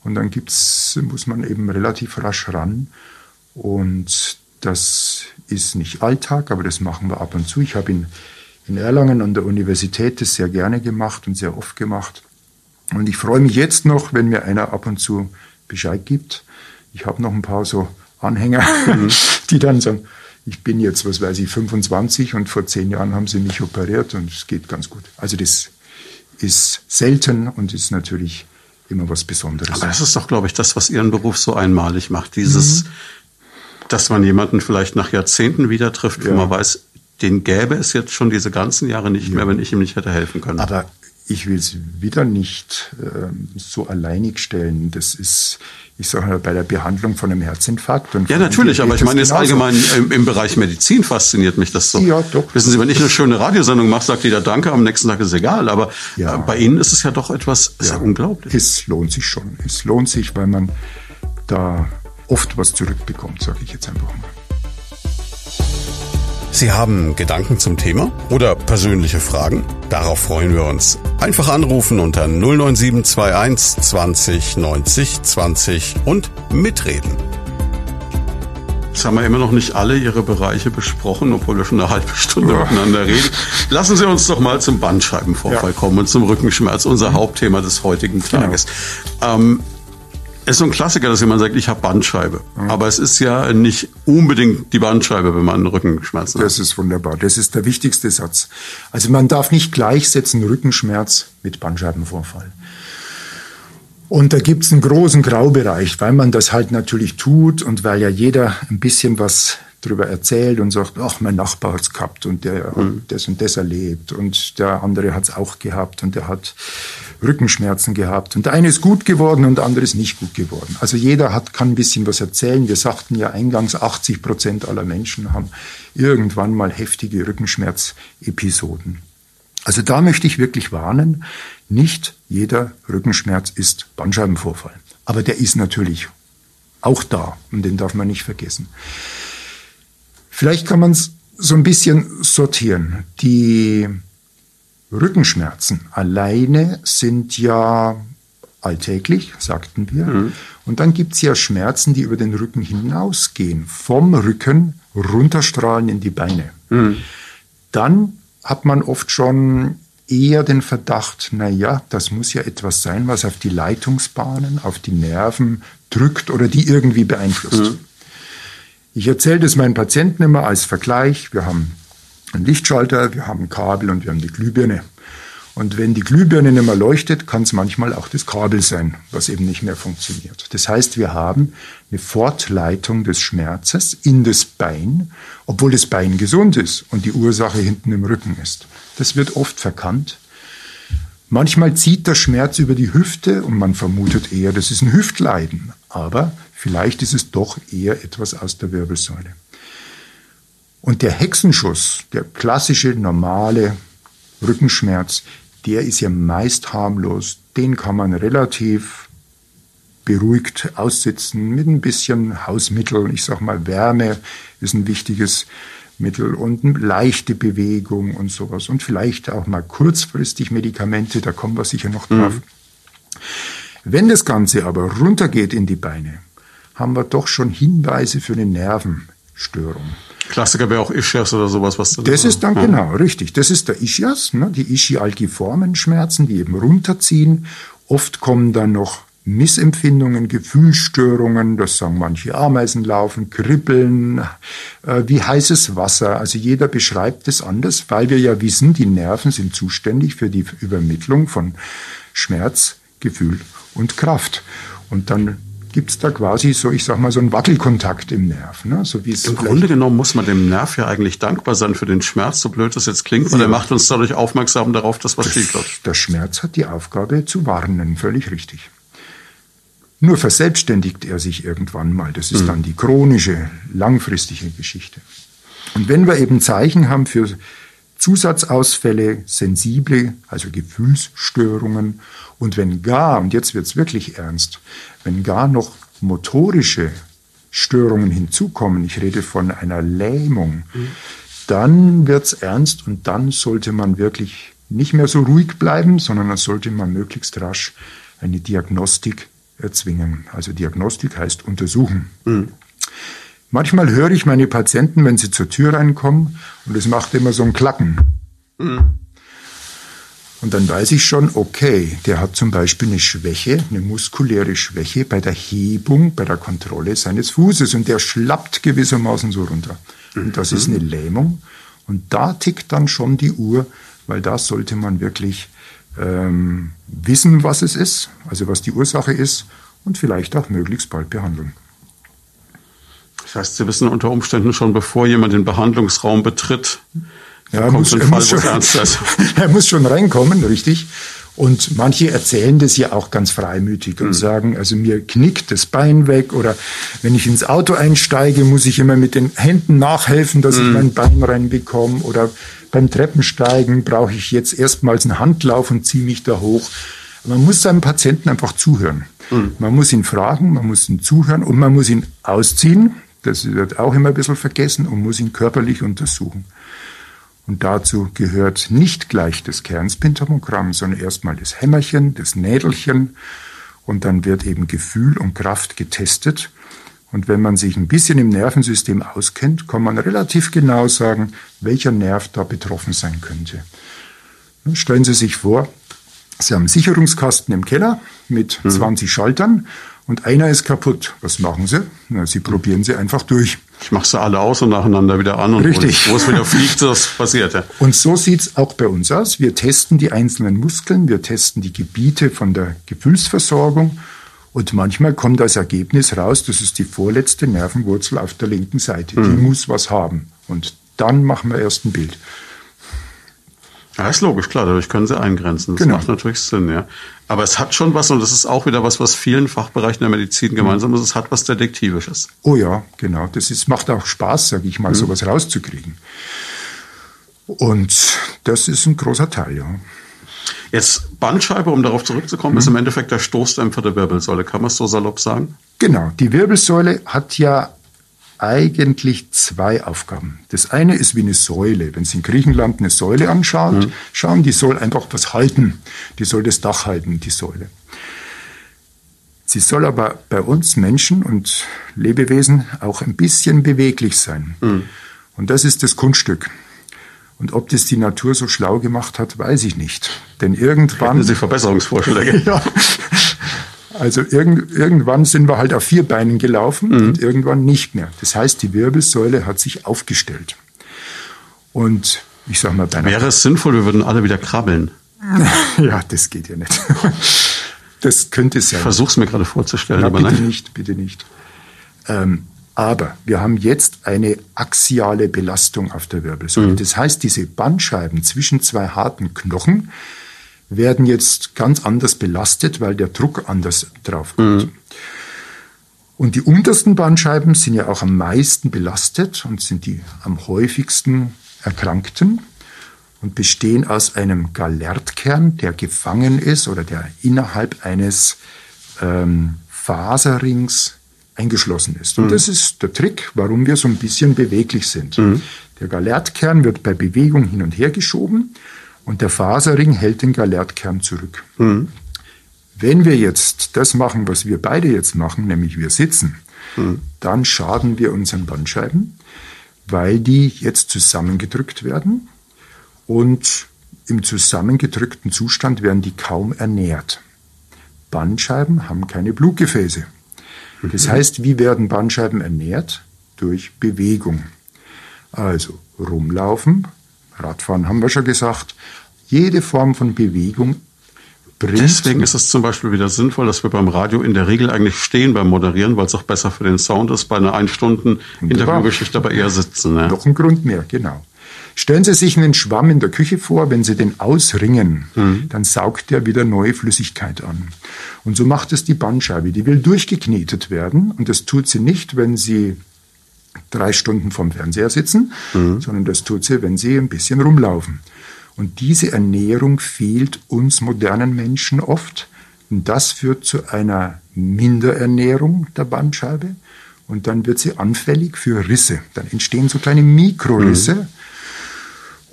Speaker 2: Und dann gibt's, muss man eben relativ rasch ran. Und das ist nicht Alltag, aber das machen wir ab und zu. Ich habe in, in Erlangen an der Universität das sehr gerne gemacht und sehr oft gemacht. Und ich freue mich jetzt noch, wenn mir einer ab und zu Bescheid gibt. Ich habe noch ein paar so Anhänger, mhm. [laughs] die dann sagen, ich bin jetzt, was weiß ich, 25 und vor zehn Jahren haben sie mich operiert und es geht ganz gut. Also das ist selten und ist natürlich immer was Besonderes.
Speaker 1: Aber das ist doch, glaube ich, das, was Ihren Beruf so einmalig macht. Dieses, mhm. dass man jemanden vielleicht nach Jahrzehnten wieder trifft, ja. wo man weiß, den gäbe es jetzt schon diese ganzen Jahre nicht ja. mehr, wenn ich ihm nicht hätte helfen können.
Speaker 2: Aber ich will es wieder nicht äh, so alleinig stellen. Das ist, ich sage mal, bei der Behandlung von einem Herzinfarkt. Und
Speaker 1: ja, natürlich, aber ich meine jetzt allgemein im, im, Bereich Medizin fasziniert mich das so. Ja, doch. Wissen Sie, wenn ich eine schöne Radiosendung mache, sagt jeder Danke, am nächsten Tag ist egal. Aber ja. bei Ihnen ist es ja doch etwas ja, unglaublich.
Speaker 2: Es lohnt sich schon. Es lohnt sich, weil man da oft was zurückbekommt, sage ich jetzt einfach mal.
Speaker 1: Sie haben Gedanken zum Thema oder persönliche Fragen? Darauf freuen wir uns. Einfach anrufen unter 09721 20 90 20 und mitreden. Jetzt haben wir immer noch nicht alle Ihre Bereiche besprochen, obwohl wir schon eine halbe Stunde ja. miteinander reden. Lassen Sie uns doch mal zum Bandscheibenvorfall ja. kommen und zum Rückenschmerz, unser. Hauptthema des heutigen genau. Tages. Genau. Ähm, ist so ein Klassiker, dass jemand sagt, ich habe Bandscheibe. Mhm. Aber es ist ja nicht unbedingt die Bandscheibe, wenn man Rückenschmerzen
Speaker 2: hat. Das ist wunderbar. Das ist der wichtigste Satz. Also man darf nicht gleichsetzen Rückenschmerz mit Bandscheibenvorfall. Und da gibt's einen großen Graubereich, weil man das halt natürlich tut und weil ja jeder ein bisschen was drüber erzählt und sagt, ach, mein Nachbar hat's gehabt und der mhm. hat das und das erlebt und der andere hat's auch gehabt und der hat Rückenschmerzen gehabt. Und der eine ist gut geworden und der andere ist nicht gut geworden. Also jeder hat, kann ein bisschen was erzählen. Wir sagten ja eingangs, 80 Prozent aller Menschen haben irgendwann mal heftige Rückenschmerzepisoden. Also da möchte ich wirklich warnen, nicht jeder Rückenschmerz ist Bandscheibenvorfall. Aber der ist natürlich auch da und den darf man nicht vergessen. Vielleicht kann man es so ein bisschen sortieren. Die Rückenschmerzen alleine sind ja alltäglich, sagten wir. Mhm. Und dann gibt's ja Schmerzen, die über den Rücken hinausgehen, vom Rücken runterstrahlen in die Beine. Mhm. Dann hat man oft schon eher den Verdacht, na ja, das muss ja etwas sein, was auf die Leitungsbahnen, auf die Nerven drückt oder die irgendwie beeinflusst. Mhm. Ich erzähle das meinen Patienten immer als Vergleich. Wir haben einen Lichtschalter, wir haben ein Kabel und wir haben die Glühbirne. Und wenn die Glühbirne nicht mehr leuchtet, kann es manchmal auch das Kabel sein, was eben nicht mehr funktioniert. Das heißt, wir haben eine Fortleitung des Schmerzes in das Bein, obwohl das Bein gesund ist und die Ursache hinten im Rücken ist. Das wird oft verkannt. Manchmal zieht der Schmerz über die Hüfte und man vermutet eher, das ist ein Hüftleiden. Aber vielleicht ist es doch eher etwas aus der Wirbelsäule. Und der Hexenschuss, der klassische, normale Rückenschmerz, der ist ja meist harmlos. Den kann man relativ beruhigt aussitzen mit ein bisschen Hausmittel. Ich sag mal, Wärme ist ein wichtiges Mittel und eine leichte Bewegung und sowas. Und vielleicht auch mal kurzfristig Medikamente, da kommen wir sicher noch drauf. Mhm. Wenn das Ganze aber runtergeht in die Beine, haben wir doch schon Hinweise für eine Nervenstörung.
Speaker 1: Klassiker wäre auch Ischias oder sowas, was
Speaker 2: dann Das ist dann ja. genau, richtig. Das ist der Ischias, ne, die ischialgiformen Schmerzen, die eben runterziehen. Oft kommen dann noch Missempfindungen, Gefühlsstörungen, das sagen manche Ameisen laufen, Kribbeln, äh, wie heißes Wasser. Also jeder beschreibt es anders, weil wir ja wissen, die Nerven sind zuständig für die Übermittlung von Schmerz, Gefühl und Kraft. Und dann gibt es da quasi so, ich sag mal, so einen Wackelkontakt im Nerv. Ne? So wie es
Speaker 1: Im Grunde genommen muss man dem Nerv ja eigentlich dankbar sein für den Schmerz, so blöd das jetzt klingt, weil ja. er macht uns dadurch aufmerksam darauf, dass was schief läuft.
Speaker 2: Der Schmerz hat die Aufgabe zu warnen, völlig richtig. Nur verselbstständigt er sich irgendwann mal. Das ist mhm. dann die chronische, langfristige Geschichte. Und wenn wir eben Zeichen haben für Zusatzausfälle, sensible, also Gefühlsstörungen und wenn gar, und jetzt wird's wirklich ernst, wenn gar noch motorische Störungen hinzukommen, ich rede von einer Lähmung, mhm. dann wird's ernst und dann sollte man wirklich nicht mehr so ruhig bleiben, sondern dann sollte man möglichst rasch eine Diagnostik erzwingen. Also Diagnostik heißt untersuchen. Mhm. Manchmal höre ich meine Patienten, wenn sie zur Tür reinkommen, und es macht immer so ein Klacken. Mhm. Und dann weiß ich schon, okay, der hat zum Beispiel eine Schwäche, eine muskuläre Schwäche bei der Hebung, bei der Kontrolle seines Fußes und der schlappt gewissermaßen so runter. Und das ist eine Lähmung. Und da tickt dann schon die Uhr, weil da sollte man wirklich ähm, wissen, was es ist, also was die Ursache ist und vielleicht auch möglichst bald behandeln.
Speaker 1: Das heißt, Sie wissen unter Umständen schon, bevor jemand den Behandlungsraum betritt,
Speaker 2: ja, er, muss, er, Fall, muss schon, [laughs] er muss schon reinkommen, richtig. Und manche erzählen das ja auch ganz freimütig und mhm. sagen, also mir knickt das Bein weg oder wenn ich ins Auto einsteige, muss ich immer mit den Händen nachhelfen, dass mhm. ich mein Bein reinbekomme oder beim Treppensteigen brauche ich jetzt erstmals einen Handlauf und ziehe mich da hoch. Man muss seinem Patienten einfach zuhören. Mhm. Man muss ihn fragen, man muss ihn zuhören und man muss ihn ausziehen. Das wird auch immer ein bisschen vergessen und muss ihn körperlich untersuchen. Und dazu gehört nicht gleich das Kernspintomogramm, sondern erstmal das Hämmerchen, das Nädelchen und dann wird eben Gefühl und Kraft getestet. Und wenn man sich ein bisschen im Nervensystem auskennt, kann man relativ genau sagen, welcher Nerv da betroffen sein könnte. Stellen Sie sich vor, Sie haben einen Sicherungskasten im Keller mit mhm. 20 Schaltern und einer ist kaputt. Was machen Sie? Na, Sie probieren sie einfach durch.
Speaker 1: Ich mache sie alle aus und nacheinander wieder an. Und
Speaker 2: Richtig.
Speaker 1: Wo es wieder fliegt, das passiert. Ja.
Speaker 2: Und so sieht's auch bei uns aus. Wir testen die einzelnen Muskeln, wir testen die Gebiete von der Gefühlsversorgung und manchmal kommt als Ergebnis raus, das ist die vorletzte Nervenwurzel auf der linken Seite. Mhm. Die muss was haben. Und dann machen wir erst ein Bild.
Speaker 1: Ja, ist logisch, klar, dadurch können sie eingrenzen. Das genau. macht natürlich Sinn, ja. Aber es hat schon was, und das ist auch wieder was, was vielen Fachbereichen der Medizin gemeinsam ist, es hat was Detektivisches.
Speaker 2: Oh ja, genau. Das ist, macht auch Spaß, sage ich mal, mhm. sowas rauszukriegen. Und das ist ein großer Teil, ja.
Speaker 1: Jetzt Bandscheibe, um darauf zurückzukommen, mhm. ist im Endeffekt der Stoßdämpfer der Wirbelsäule. Kann man es so salopp sagen?
Speaker 2: Genau. Die Wirbelsäule hat ja eigentlich zwei Aufgaben. Das eine ist wie eine Säule. Wenn Sie in Griechenland eine Säule anschauen, mhm. schauen, die soll einfach was halten. Die soll das Dach halten, die Säule. Sie soll aber bei uns Menschen und Lebewesen auch ein bisschen beweglich sein. Mhm. Und das ist das Kunststück. Und ob das die Natur so schlau gemacht hat, weiß ich nicht. Denn irgendwann.
Speaker 1: Hätten Sie Verbesserungsvorschläge? [laughs] [laughs] ja.
Speaker 2: Also irgend, irgendwann sind wir halt auf vier Beinen gelaufen mhm. und irgendwann nicht mehr. Das heißt, die Wirbelsäule hat sich aufgestellt. Und ich sag mal,
Speaker 1: bei Wäre es sinnvoll, wir würden alle wieder krabbeln? [laughs]
Speaker 2: ja, das geht ja nicht. das könnte sein. Ich
Speaker 1: versuch's mir gerade vorzustellen,
Speaker 2: ja, aber bitte nein. nicht, bitte nicht. Ähm, aber wir haben jetzt eine axiale Belastung auf der Wirbelsäule. Mhm. Das heißt, diese Bandscheiben zwischen zwei harten Knochen werden jetzt ganz anders belastet, weil der Druck anders drauf kommt. Mhm. Und die untersten Bandscheiben sind ja auch am meisten belastet und sind die am häufigsten Erkrankten und bestehen aus einem Galertkern, der gefangen ist oder der innerhalb eines ähm, Faserrings eingeschlossen ist. Und mhm. das ist der Trick, warum wir so ein bisschen beweglich sind. Mhm. Der Galertkern wird bei Bewegung hin und her geschoben und der Faserring hält den Galertkern zurück. Mhm. Wenn wir jetzt das machen, was wir beide jetzt machen, nämlich wir sitzen, mhm. dann schaden wir unseren Bandscheiben, weil die jetzt zusammengedrückt werden und im zusammengedrückten Zustand werden die kaum ernährt. Bandscheiben haben keine Blutgefäße. Das mhm. heißt, wie werden Bandscheiben ernährt? Durch Bewegung. Also rumlaufen, Radfahren haben wir schon gesagt. Jede Form von Bewegung
Speaker 1: bringt. Deswegen ist es zum Beispiel wieder sinnvoll, dass wir beim Radio in der Regel eigentlich stehen beim Moderieren, weil es auch besser für den Sound ist, bei einer ein Stunden Interviewgeschichte aber eher sitzen.
Speaker 2: Ne? Noch ein Grund mehr, genau. Stellen Sie sich einen Schwamm in der Küche vor, wenn Sie den ausringen, mhm. dann saugt der wieder neue Flüssigkeit an. Und so macht es die Bandscheibe. Die will durchgeknetet werden und das tut sie nicht, wenn Sie drei Stunden vorm Fernseher sitzen, mhm. sondern das tut sie, wenn Sie ein bisschen rumlaufen. Und diese Ernährung fehlt uns modernen Menschen oft. Und das führt zu einer Minderernährung der Bandscheibe. Und dann wird sie anfällig für Risse. Dann entstehen so kleine Mikrorisse. Mhm.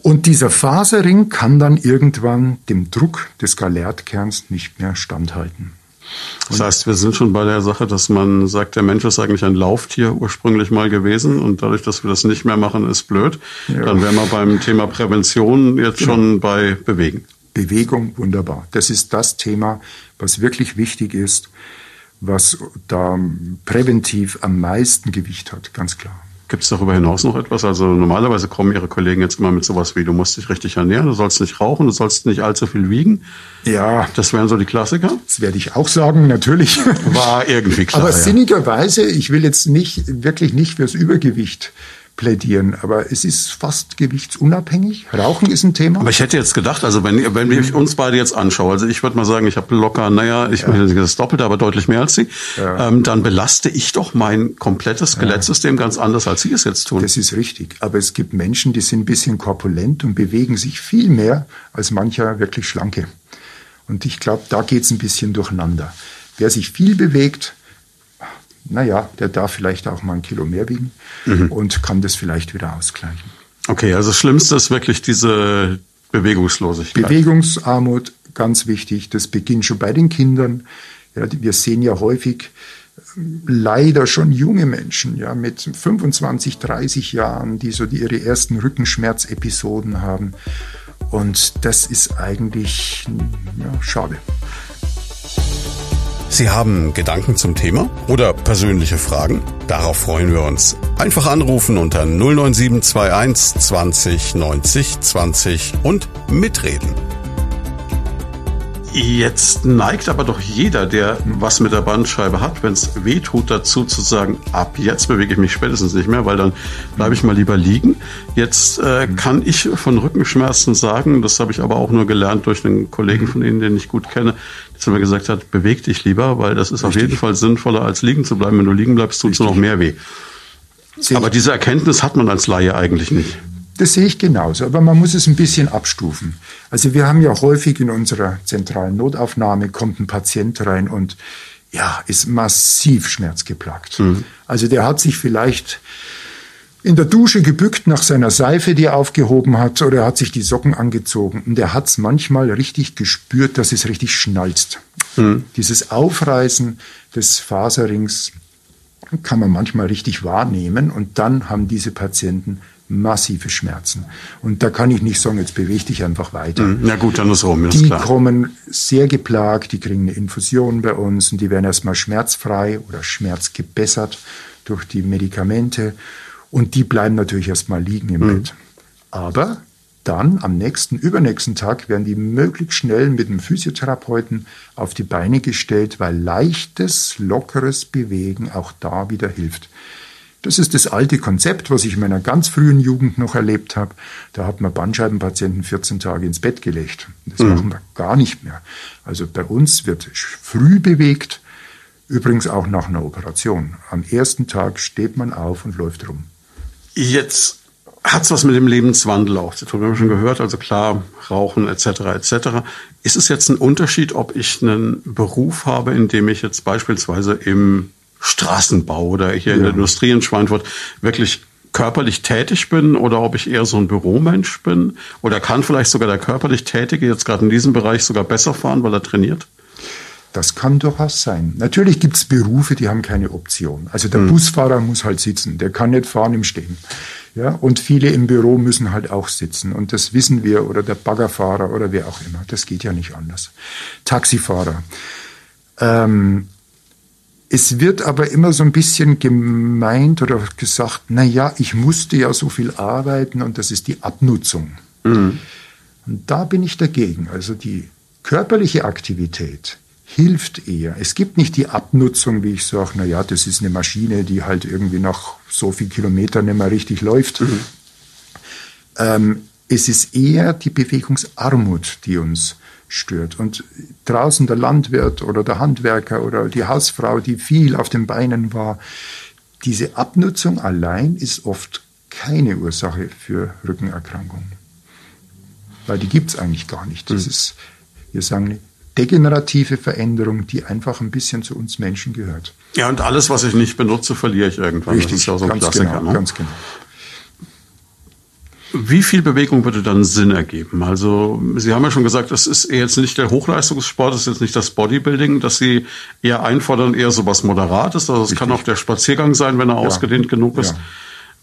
Speaker 2: Und dieser Faserring kann dann irgendwann dem Druck des Galertkerns nicht mehr standhalten.
Speaker 1: Das heißt, wir sind schon bei der Sache, dass man sagt, der Mensch ist eigentlich ein Lauftier ursprünglich mal gewesen und dadurch, dass wir das nicht mehr machen, ist blöd. Ja. Dann wären wir beim Thema Prävention jetzt genau. schon bei Bewegen.
Speaker 2: Bewegung, wunderbar. Das ist das Thema, was wirklich wichtig ist, was da präventiv am meisten Gewicht hat, ganz klar.
Speaker 1: Gibt es darüber hinaus noch etwas? Also normalerweise kommen Ihre Kollegen jetzt immer mit sowas wie, du musst dich richtig ernähren, du sollst nicht rauchen, du sollst nicht allzu viel wiegen. Ja. Das wären so die Klassiker?
Speaker 2: Das werde ich auch sagen, natürlich.
Speaker 1: War irgendwie [laughs] klar.
Speaker 2: Aber sinnigerweise, ich will jetzt nicht, wirklich nicht fürs Übergewicht plädieren. Aber es ist fast gewichtsunabhängig. Rauchen ist ein Thema.
Speaker 1: Aber ich hätte jetzt gedacht, also wenn, wenn ich uns beide jetzt anschaue, also ich würde mal sagen, ich habe locker, naja, ich ja. meine das Doppelte, aber deutlich mehr als Sie, ja. ähm, dann belaste ich doch mein komplettes Skelettsystem ja. ganz anders, als Sie es jetzt tun.
Speaker 2: Das ist richtig. Aber es gibt Menschen, die sind ein bisschen korpulent und bewegen sich viel mehr als mancher wirklich Schlanke. Und ich glaube, da geht es ein bisschen durcheinander. Wer sich viel bewegt, naja, der darf vielleicht auch mal ein Kilo mehr wiegen mhm. und kann das vielleicht wieder ausgleichen.
Speaker 1: Okay, also das Schlimmste ist wirklich diese Bewegungslosigkeit.
Speaker 2: Bewegungsarmut, ganz wichtig. Das beginnt schon bei den Kindern. Ja, wir sehen ja häufig leider schon junge Menschen, ja, mit 25, 30 Jahren, die so die ihre ersten Rückenschmerzepisoden haben. Und das ist eigentlich ja, schade.
Speaker 1: Sie haben Gedanken zum Thema oder persönliche Fragen? Darauf freuen wir uns. Einfach anrufen unter 09721 20 90 20 und mitreden. Jetzt neigt aber doch jeder, der was mit der Bandscheibe hat, wenn es weh tut, dazu zu sagen, ab jetzt bewege ich mich spätestens nicht mehr, weil dann bleibe ich mal lieber liegen. Jetzt äh, kann ich von Rückenschmerzen sagen, das habe ich aber auch nur gelernt durch einen Kollegen von Ihnen, den ich gut kenne, der mir gesagt hat, beweg dich lieber, weil das ist Richtig. auf jeden Fall sinnvoller, als liegen zu bleiben. Wenn du liegen bleibst, tut es noch mehr weh. Aber diese Erkenntnis hat man als Laie eigentlich nicht.
Speaker 2: Das sehe ich genauso, aber man muss es ein bisschen abstufen. Also wir haben ja häufig in unserer zentralen Notaufnahme kommt ein Patient rein und ja, ist massiv schmerzgeplagt. Mhm. Also der hat sich vielleicht in der Dusche gebückt nach seiner Seife, die er aufgehoben hat, oder er hat sich die Socken angezogen. Und er hat es manchmal richtig gespürt, dass es richtig schnalzt. Mhm. Dieses Aufreißen des Faserrings kann man manchmal richtig wahrnehmen. Und dann haben diese Patienten massive Schmerzen. Und da kann ich nicht sagen, jetzt bewege dich einfach weiter.
Speaker 1: Hm, na gut, dann ist rum,
Speaker 2: ist Die klar. kommen sehr geplagt, die kriegen eine Infusion bei uns und die werden erstmal schmerzfrei oder schmerzgebessert durch die Medikamente und die bleiben natürlich erstmal liegen im mhm. Bett. Aber dann am nächsten, übernächsten Tag werden die möglichst schnell mit dem Physiotherapeuten auf die Beine gestellt, weil leichtes, lockeres Bewegen auch da wieder hilft. Das ist das alte Konzept, was ich in meiner ganz frühen Jugend noch erlebt habe. Da hat man Bandscheibenpatienten 14 Tage ins Bett gelegt. Das mhm. machen wir gar nicht mehr. Also bei uns wird früh bewegt, übrigens auch nach einer Operation. Am ersten Tag steht man auf und läuft rum.
Speaker 1: Jetzt hat es was mit dem Lebenswandel auch zu tun. Wir haben schon gehört, also klar, Rauchen etc. etc. Ist es jetzt ein Unterschied, ob ich einen Beruf habe, in dem ich jetzt beispielsweise im Straßenbau oder hier ja. in der Industrie in Schweinfurt wirklich körperlich tätig bin oder ob ich eher so ein Büromensch bin oder kann vielleicht sogar der körperlich Tätige jetzt gerade in diesem Bereich sogar besser fahren, weil er trainiert?
Speaker 2: Das kann durchaus sein. Natürlich gibt es Berufe, die haben keine Option. Also der hm. Busfahrer muss halt sitzen, der kann nicht fahren im Stehen. Ja, und viele im Büro müssen halt auch sitzen. Und das wissen wir, oder der Baggerfahrer oder wer auch immer. Das geht ja nicht anders. Taxifahrer. Ähm, es wird aber immer so ein bisschen gemeint oder gesagt, na ja, ich musste ja so viel arbeiten und das ist die Abnutzung. Mhm. Und da bin ich dagegen. Also die körperliche Aktivität hilft eher. Es gibt nicht die Abnutzung, wie ich sage, na ja, das ist eine Maschine, die halt irgendwie nach so viel Kilometern nicht mehr richtig läuft. Mhm. Ähm, es ist eher die Bewegungsarmut, die uns stört. Und draußen der Landwirt oder der Handwerker oder die Hausfrau, die viel auf den Beinen war, diese Abnutzung allein ist oft keine Ursache für Rückenerkrankungen. Weil die gibt es eigentlich gar nicht. Das mhm. ist, wir sagen, degenerative Veränderung, die einfach ein bisschen zu uns Menschen gehört.
Speaker 1: Ja, und alles, was ich nicht benutze, verliere ich irgendwann.
Speaker 2: Richtig, das ist ja so ein ganz Klassiker. Genau, ne? Ganz genau.
Speaker 1: Wie viel Bewegung würde dann Sinn ergeben? Also Sie haben ja schon gesagt, es ist jetzt nicht der Hochleistungssport, es ist jetzt nicht das Bodybuilding, dass Sie eher einfordern, eher so was Moderates. Also es kann auch der Spaziergang sein, wenn er ja. ausgedehnt genug ist. Ja.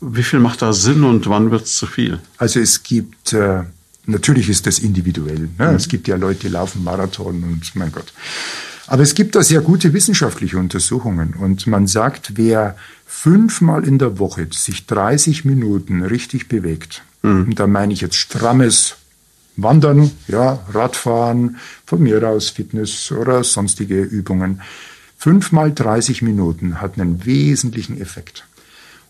Speaker 1: Wie viel macht da Sinn und wann wird es zu viel?
Speaker 2: Also es gibt, äh, natürlich ist das individuell. Ne? Mhm. Es gibt ja Leute, die laufen Marathon und mein Gott. Aber es gibt da sehr gute wissenschaftliche Untersuchungen und man sagt, wer fünfmal in der Woche sich 30 Minuten richtig bewegt, Mhm. Und da meine ich jetzt strammes Wandern, ja, Radfahren, von mir aus Fitness oder sonstige Übungen. Fünfmal 30 Minuten hat einen wesentlichen Effekt.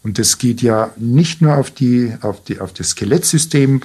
Speaker 2: Und das geht ja nicht nur auf, die, auf, die, auf das Skelettsystem,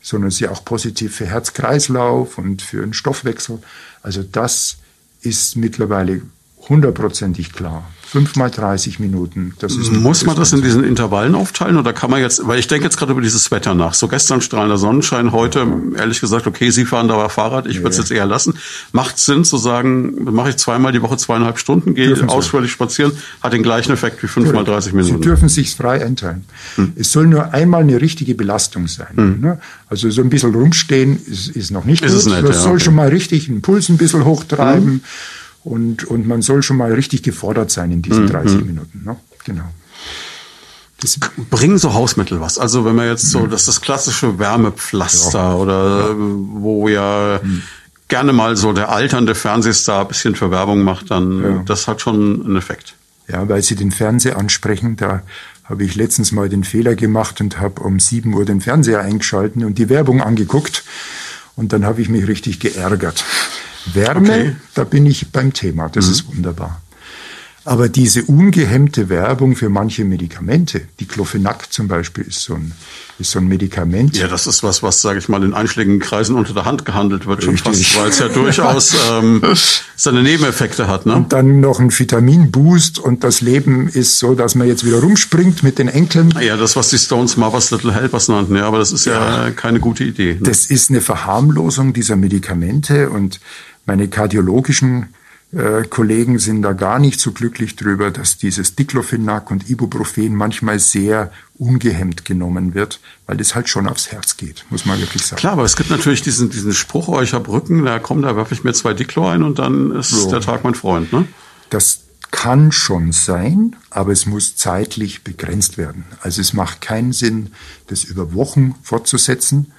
Speaker 2: sondern ja auch positiv für Herz-Kreislauf und für den Stoffwechsel. Also das ist mittlerweile hundertprozentig klar. Fünfmal 30 Minuten.
Speaker 1: Das ist Muss man das in diesen Intervallen aufteilen oder kann man jetzt, weil ich denke jetzt gerade über dieses Wetter nach. So gestern strahlender Sonnenschein, heute ehrlich gesagt, okay, Sie fahren da Fahrrad, ich würde es jetzt eher lassen. Macht Sinn zu sagen, mache ich zweimal die Woche zweieinhalb Stunden, gehe dürfen ausführlich Sie. spazieren, hat den gleichen Effekt wie fünfmal 30 Minuten.
Speaker 2: Sie dürfen sich frei einteilen. Hm. Es soll nur einmal eine richtige Belastung sein. Hm. Ne? Also so ein bisschen rumstehen ist, ist noch nicht ist gut. Nicht, das ja, soll okay. schon mal richtig den Puls ein bisschen hochtreiben. Hm und, und man soll schon mal richtig gefordert sein in diesen mhm. 30 Minuten. Ne? Genau.
Speaker 1: Das Bringen so Hausmittel was? Also wenn man jetzt so, mhm. das ist das klassische Wärmepflaster ja. oder ja. wo ja mhm. gerne mal so der alternde Fernsehstar ein bisschen für Werbung macht, dann ja. das hat schon einen Effekt.
Speaker 2: Ja, weil Sie den Fernseher ansprechen, da habe ich letztens mal den Fehler gemacht und habe um 7 Uhr den Fernseher eingeschalten und die Werbung angeguckt und dann habe ich mich richtig geärgert. Wärme, okay. da bin ich beim Thema. Das mhm. ist wunderbar. Aber diese ungehemmte Werbung für manche Medikamente, die Clofenac zum Beispiel ist so ein, ist so ein Medikament.
Speaker 1: Ja, das ist was, was, sage ich mal, in einschlägigen Kreisen unter der Hand gehandelt wird, schon fast, weil es ja durchaus [laughs] ähm, seine Nebeneffekte hat. Ne?
Speaker 2: Und dann noch ein Vitaminboost und das Leben ist so, dass man jetzt wieder rumspringt mit den Enkeln.
Speaker 1: Ja, das, was die Stones Mothers Little Helpers nannten, ja, aber das ist ja, ja keine gute Idee. Ne?
Speaker 2: Das ist eine Verharmlosung dieser Medikamente und meine kardiologischen äh, Kollegen sind da gar nicht so glücklich drüber, dass dieses Diclofenac und Ibuprofen manchmal sehr ungehemmt genommen wird, weil das halt schon aufs Herz geht, muss man wirklich sagen.
Speaker 1: Klar, aber es gibt natürlich diesen, diesen Spruch, oh, ich habe Rücken, da komm, da werfe ich mir zwei Diclo ein und dann ist so. der Tag mein Freund. Ne?
Speaker 2: Das kann schon sein, aber es muss zeitlich begrenzt werden. Also es macht keinen Sinn, das über Wochen fortzusetzen,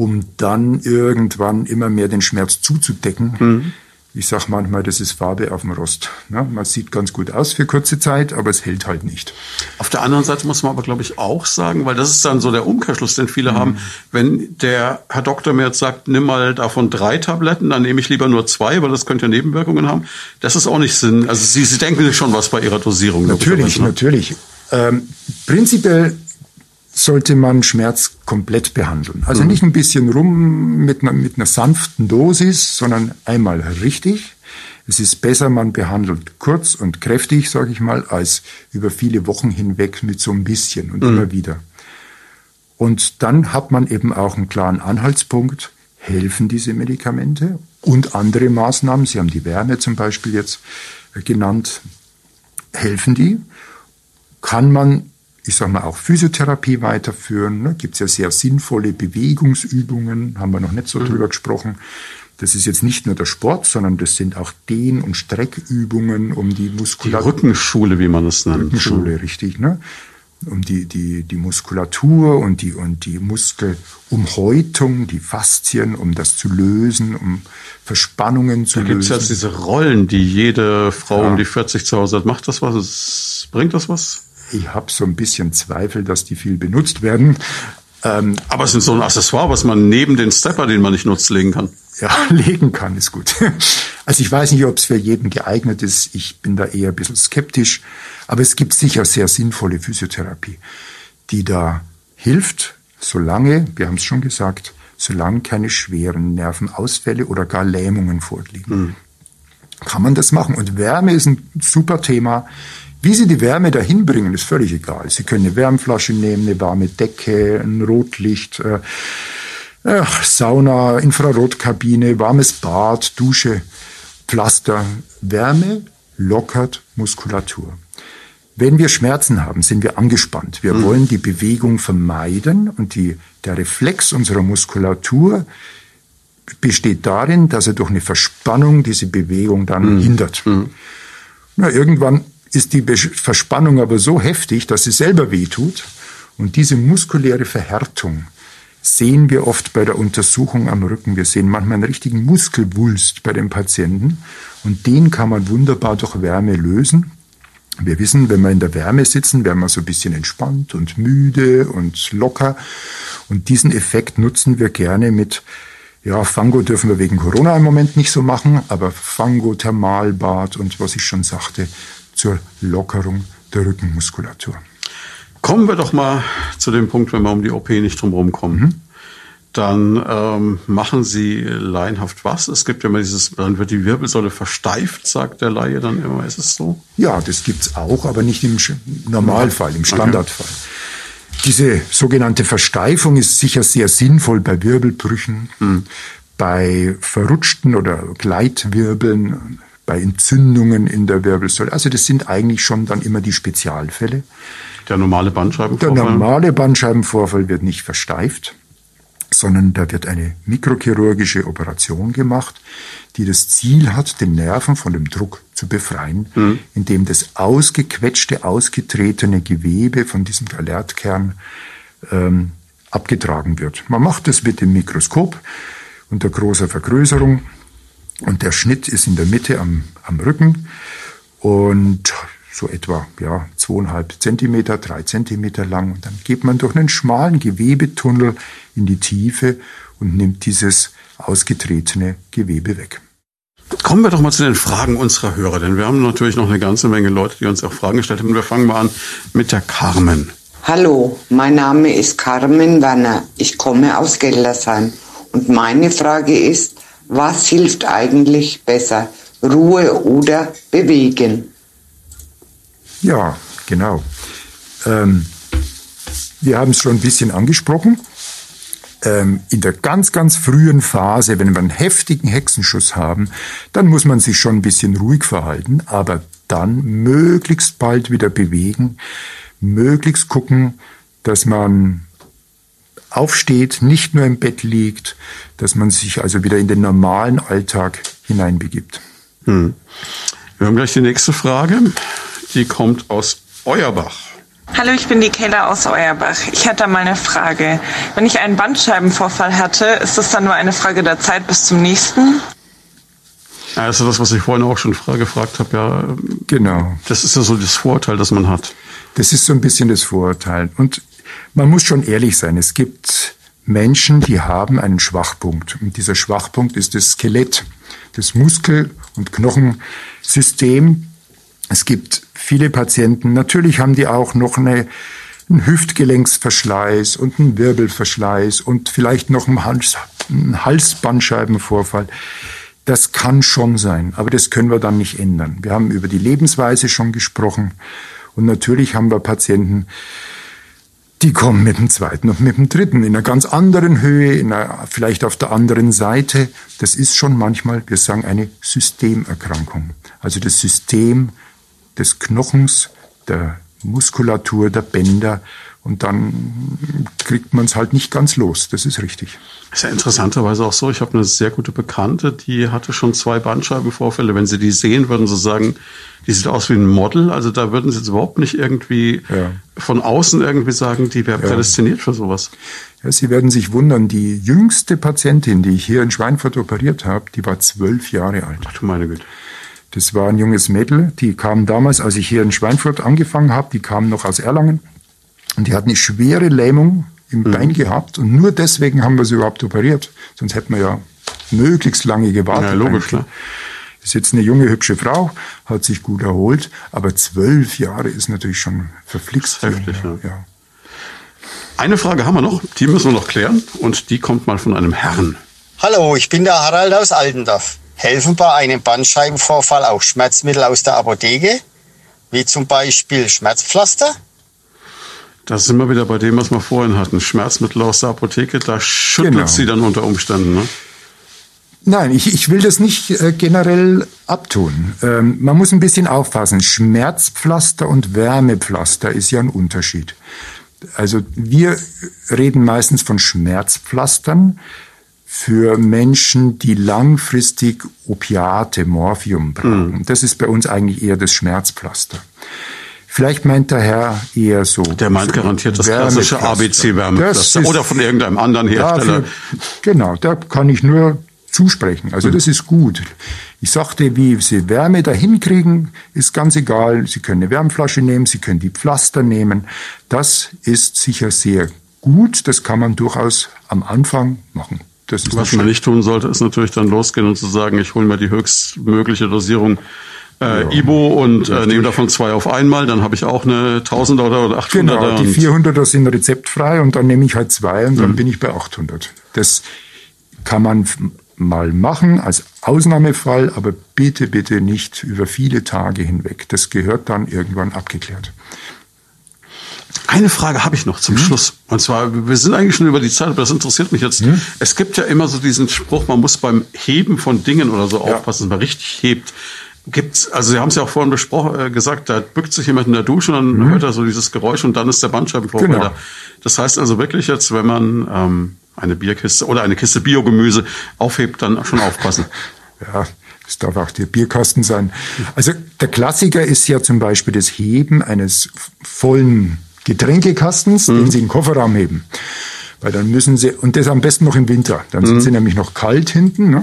Speaker 2: um dann irgendwann immer mehr den Schmerz zuzudecken. Mhm. Ich sage manchmal, das ist Farbe auf dem Rost. Ja, man sieht ganz gut aus für kurze Zeit, aber es hält halt nicht.
Speaker 1: Auf der anderen Seite muss man aber, glaube ich, auch sagen, weil das ist dann so der Umkehrschluss, den viele mhm. haben. Wenn der Herr Doktor mir jetzt sagt, nimm mal davon drei Tabletten, dann nehme ich lieber nur zwei, weil das könnte ja Nebenwirkungen haben. Das ist auch nicht Sinn. Also Sie, Sie denken sich schon was bei Ihrer Dosierung.
Speaker 2: Natürlich, ne? natürlich. Ähm, prinzipiell sollte man Schmerz komplett behandeln. Also mhm. nicht ein bisschen rum mit einer, mit einer sanften Dosis, sondern einmal richtig. Es ist besser, man behandelt kurz und kräftig, sage ich mal, als über viele Wochen hinweg mit so ein bisschen und mhm. immer wieder. Und dann hat man eben auch einen klaren Anhaltspunkt, helfen diese Medikamente und andere Maßnahmen, Sie haben die Wärme zum Beispiel jetzt genannt, helfen die? Kann man ich sage mal, auch Physiotherapie weiterführen. Ne? Gibt es ja sehr sinnvolle Bewegungsübungen, haben wir noch nicht so mhm. drüber gesprochen. Das ist jetzt nicht nur der Sport, sondern das sind auch Dehn- und Streckübungen, um die Muskulatur.
Speaker 1: Die Rückenschule, wie man das nennt.
Speaker 2: Rückenschule, richtig. Ne? um die, die, die Muskulatur und die, und die Muskelumhäutung, die Faszien, um das zu lösen, um Verspannungen zu
Speaker 1: da lösen. Da gibt es ja diese Rollen, die jede Frau ja. um die 40 zu Hause hat. Macht das was? Bringt das was?
Speaker 2: Ich habe so ein bisschen Zweifel, dass die viel benutzt werden.
Speaker 1: Ähm, Aber es ist so ein Accessoire, was man neben den Stepper, den man nicht nutzt, legen kann.
Speaker 2: Ja, [laughs] legen kann, ist gut. [laughs] Also ich weiß nicht, ob es für jeden geeignet ist. Ich bin da eher ein bisschen skeptisch. Aber es gibt sicher sehr sinnvolle Physiotherapie, die da hilft, solange, wir haben es schon gesagt, solange keine schweren Nervenausfälle oder gar Lähmungen vorliegen. Mhm. Kann man das machen. Und Wärme ist ein super Thema. Wie Sie die Wärme dahin bringen, ist völlig egal. Sie können eine Wärmflasche nehmen, eine warme Decke, ein Rotlicht, äh, äh, Sauna, Infrarotkabine, warmes Bad, Dusche, Pflaster. Wärme lockert Muskulatur. Wenn wir Schmerzen haben, sind wir angespannt. Wir mhm. wollen die Bewegung vermeiden und die, der Reflex unserer Muskulatur besteht darin, dass er durch eine Verspannung diese Bewegung dann mhm. hindert. Mhm. Na, irgendwann ist die Verspannung aber so heftig, dass sie selber wehtut. Und diese muskuläre Verhärtung sehen wir oft bei der Untersuchung am Rücken. Wir sehen manchmal einen richtigen Muskelwulst bei den Patienten. Und den kann man wunderbar durch Wärme lösen. Wir wissen, wenn wir in der Wärme sitzen, werden wir so ein bisschen entspannt und müde und locker. Und diesen Effekt nutzen wir gerne mit ja, Fango dürfen wir wegen Corona im Moment nicht so machen, aber Fango, Thermalbad und was ich schon sagte, zur Lockerung der Rückenmuskulatur.
Speaker 1: Kommen wir doch mal zu dem Punkt, wenn wir um die OP nicht drumherum kommen. Mhm. Dann ähm, machen Sie laienhaft was? Es gibt ja immer dieses, dann wird die Wirbelsäule versteift, sagt der Laie dann immer. Ist es so?
Speaker 2: Ja, das gibt's auch, aber nicht im Normalfall, im Standardfall. Okay. Diese sogenannte Versteifung ist sicher sehr sinnvoll bei Wirbelbrüchen, mhm. bei verrutschten oder Gleitwirbeln, bei Entzündungen in der Wirbelsäule. Also das sind eigentlich schon dann immer die Spezialfälle.
Speaker 1: Der normale Bandscheibenvorfall?
Speaker 2: Der normale Bandscheibenvorfall wird nicht versteift, sondern da wird eine mikrochirurgische Operation gemacht, die das Ziel hat, den Nerven von dem Druck zu befreien, mhm. indem das ausgequetschte, ausgetretene Gewebe von diesem Galertkern ähm, abgetragen wird. Man macht das mit dem Mikroskop unter großer Vergrößerung und der Schnitt ist in der Mitte am, am Rücken und so etwa ja, zweieinhalb Zentimeter, drei Zentimeter lang. Und dann geht man durch einen schmalen Gewebetunnel in die Tiefe und nimmt dieses ausgetretene Gewebe weg.
Speaker 1: Kommen wir doch mal zu den Fragen unserer Hörer, denn wir haben natürlich noch eine ganze Menge Leute, die uns auch Fragen gestellt haben. Wir fangen mal an mit der Carmen.
Speaker 3: Hallo, mein Name ist Carmen Wanner. Ich komme aus Geldersheim. Und meine Frage ist, was hilft eigentlich besser? Ruhe oder bewegen?
Speaker 2: Ja, genau. Ähm, wir haben es schon ein bisschen angesprochen. Ähm, in der ganz, ganz frühen Phase, wenn wir einen heftigen Hexenschuss haben, dann muss man sich schon ein bisschen ruhig verhalten, aber dann möglichst bald wieder bewegen, möglichst gucken, dass man aufsteht, nicht nur im Bett liegt, dass man sich also wieder in den normalen Alltag hineinbegibt. Hm.
Speaker 1: Wir haben gleich die nächste Frage. Die kommt aus Euerbach.
Speaker 4: Hallo, ich bin die Kayla aus Euerbach. Ich hätte mal eine Frage. Wenn ich einen Bandscheibenvorfall hatte, ist es dann nur eine Frage der Zeit bis zum nächsten?
Speaker 1: Das ist das, was ich vorhin auch schon gefragt habe. Ja,
Speaker 2: genau.
Speaker 1: Das ist ja so das Vorurteil, das man hat.
Speaker 2: Das ist so ein bisschen das Vorurteil. Und man muss schon ehrlich sein. Es gibt Menschen, die haben einen Schwachpunkt. Und dieser Schwachpunkt ist das Skelett, das Muskel- und Knochensystem. Es gibt viele Patienten, natürlich haben die auch noch eine, einen Hüftgelenksverschleiß und einen Wirbelverschleiß und vielleicht noch einen, Hals, einen Halsbandscheibenvorfall. Das kann schon sein, aber das können wir dann nicht ändern. Wir haben über die Lebensweise schon gesprochen und natürlich haben wir Patienten, die kommen mit dem zweiten und mit dem dritten in einer ganz anderen Höhe, in einer, vielleicht auf der anderen Seite. Das ist schon manchmal, wir sagen, eine Systemerkrankung. Also das System des Knochens, der Muskulatur, der Bänder Und dann kriegt man es halt nicht ganz los. Das ist richtig.
Speaker 1: Ist ja interessanterweise auch so. Ich habe eine sehr gute Bekannte, die hatte schon zwei Bandscheibenvorfälle. Wenn Sie die sehen, würden Sie sagen, die sieht aus wie ein Model. Also da würden Sie jetzt überhaupt nicht irgendwie ja. von außen irgendwie sagen, die wäre prädestiniert ja. für sowas.
Speaker 2: Ja, Sie werden sich wundern, die jüngste Patientin, die ich hier in Schweinfurt operiert habe, die war zwölf Jahre alt.
Speaker 1: Ach du meine Güte.
Speaker 2: Das war ein junges Mädel, die kam damals, als ich hier in Schweinfurt angefangen habe, die kam noch aus Erlangen und die hat eine schwere Lähmung im mhm. Bein gehabt und nur deswegen haben wir sie überhaupt operiert. Sonst hätten wir ja möglichst lange gewartet. Ja,
Speaker 1: logisch, klar.
Speaker 2: Ist jetzt eine junge, hübsche Frau, hat sich gut erholt, aber zwölf Jahre ist natürlich schon verflixt.
Speaker 1: Heftig, ja. ja. Eine Frage haben wir noch, die müssen wir noch klären und die kommt mal von einem Herrn.
Speaker 5: Hallo, ich bin der Harald aus Altendorf. Helfen bei einem Bandscheibenvorfall auch Schmerzmittel aus der Apotheke, wie zum Beispiel Schmerzpflaster?
Speaker 1: Da sind wir wieder bei dem, was wir vorhin hatten. Schmerzmittel aus der Apotheke, da schüttelt genau. sie dann unter Umständen. Ne?
Speaker 2: Nein, ich, ich will das nicht äh, generell abtun. Ähm, man muss ein bisschen aufpassen. Schmerzpflaster und Wärmepflaster ist ja ein Unterschied. Also wir reden meistens von Schmerzpflastern für Menschen, die langfristig Opiate, Morphium brauchen. Mhm. Das ist bei uns eigentlich eher das Schmerzpflaster. Vielleicht meint der Herr eher so.
Speaker 1: Der meint garantiert das klassische ABC-Wärmepflaster oder von irgendeinem anderen Hersteller. Dafür,
Speaker 2: genau, da kann ich nur zusprechen. Also das ist gut. Ich sagte, wie Sie Wärme dahin kriegen, ist ganz egal. Sie können eine Wärmflasche nehmen, Sie können die Pflaster nehmen. Das ist sicher sehr gut. Das kann man durchaus am Anfang machen.
Speaker 1: Was man nicht tun sollte, ist natürlich dann losgehen und zu sagen, ich hole mir die höchstmögliche Dosierung äh, ja, Ibo und äh, nehme davon zwei auf einmal, dann habe ich auch eine 1000er oder 800er.
Speaker 2: Genau, die 400er sind rezeptfrei und dann nehme ich halt zwei und dann mhm. bin ich bei 800. Das kann man mal machen als Ausnahmefall, aber bitte, bitte nicht über viele Tage hinweg. Das gehört dann irgendwann abgeklärt.
Speaker 1: Eine Frage habe ich noch zum hm? Schluss. Und zwar, wir sind eigentlich schon über die Zeit, aber das interessiert mich jetzt. Hm? Es gibt ja immer so diesen Spruch, man muss beim Heben von Dingen oder so ja. aufpassen, dass man richtig hebt. Gibt's, also Sie haben es ja auch vorhin besprochen, äh, gesagt, da bückt sich jemand in der Dusche und dann mhm. hört er so dieses Geräusch und dann ist der Bandscheibenvorfall genau. da. Das heißt also wirklich jetzt, wenn man ähm, eine Bierkiste oder eine Kiste Biogemüse aufhebt, dann schon aufpassen. [laughs]
Speaker 2: Ja, es darf auch der Bierkasten sein. Also der Klassiker ist ja zum Beispiel das Heben eines vollen Getränkekastens, mhm. den Sie in den Kofferraum heben. Weil dann müssen Sie, und das am besten noch im Winter, dann sind mhm. sie nämlich noch kalt hinten. Ne?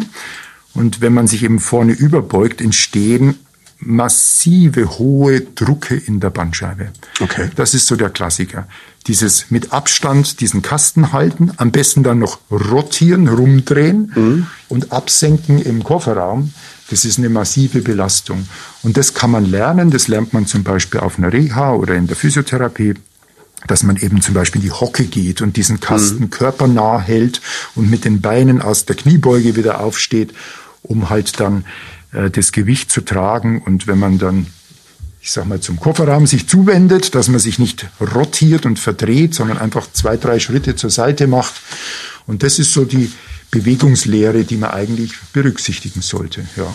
Speaker 2: Und wenn man sich eben vorne überbeugt, entstehen massive hohe Drucke in der Bandscheibe.
Speaker 1: Okay.
Speaker 2: Das ist so der Klassiker. Dieses mit Abstand diesen Kasten halten, am besten dann noch rotieren, rumdrehen mhm. und absenken im Kofferraum. Das ist eine massive Belastung. Und das kann man lernen. Das lernt man zum Beispiel auf einer Reha oder in der Physiotherapie dass man eben zum Beispiel in die Hocke geht und diesen Kasten mhm. körpernah hält und mit den Beinen aus der Kniebeuge wieder aufsteht, um halt dann äh, das Gewicht zu tragen. Und wenn man dann, ich sag mal, zum Kofferraum sich zuwendet, dass man sich nicht rotiert und verdreht, sondern einfach zwei, drei Schritte zur Seite macht. Und das ist so die Bewegungslehre, die man eigentlich berücksichtigen sollte, ja.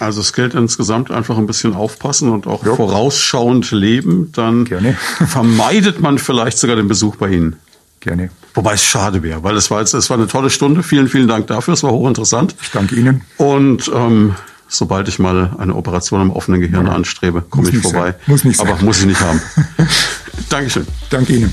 Speaker 1: Also es gilt insgesamt einfach ein bisschen aufpassen und auch ja. vorausschauend leben. Dann Gerne. [laughs] vermeidet man vielleicht sogar den Besuch bei Ihnen.
Speaker 2: Gerne.
Speaker 1: Wobei es schade wäre, weil es war jetzt, es war eine tolle Stunde. Vielen, vielen Dank dafür. Es war hochinteressant.
Speaker 2: Ich danke Ihnen.
Speaker 1: Und ähm, sobald ich mal eine Operation am offenen Gehirn ja. anstrebe, komme ich vorbei.
Speaker 2: Sein. Muss nicht sein.
Speaker 1: Aber muss ich nicht haben. [laughs] Dankeschön.
Speaker 2: Danke Ihnen.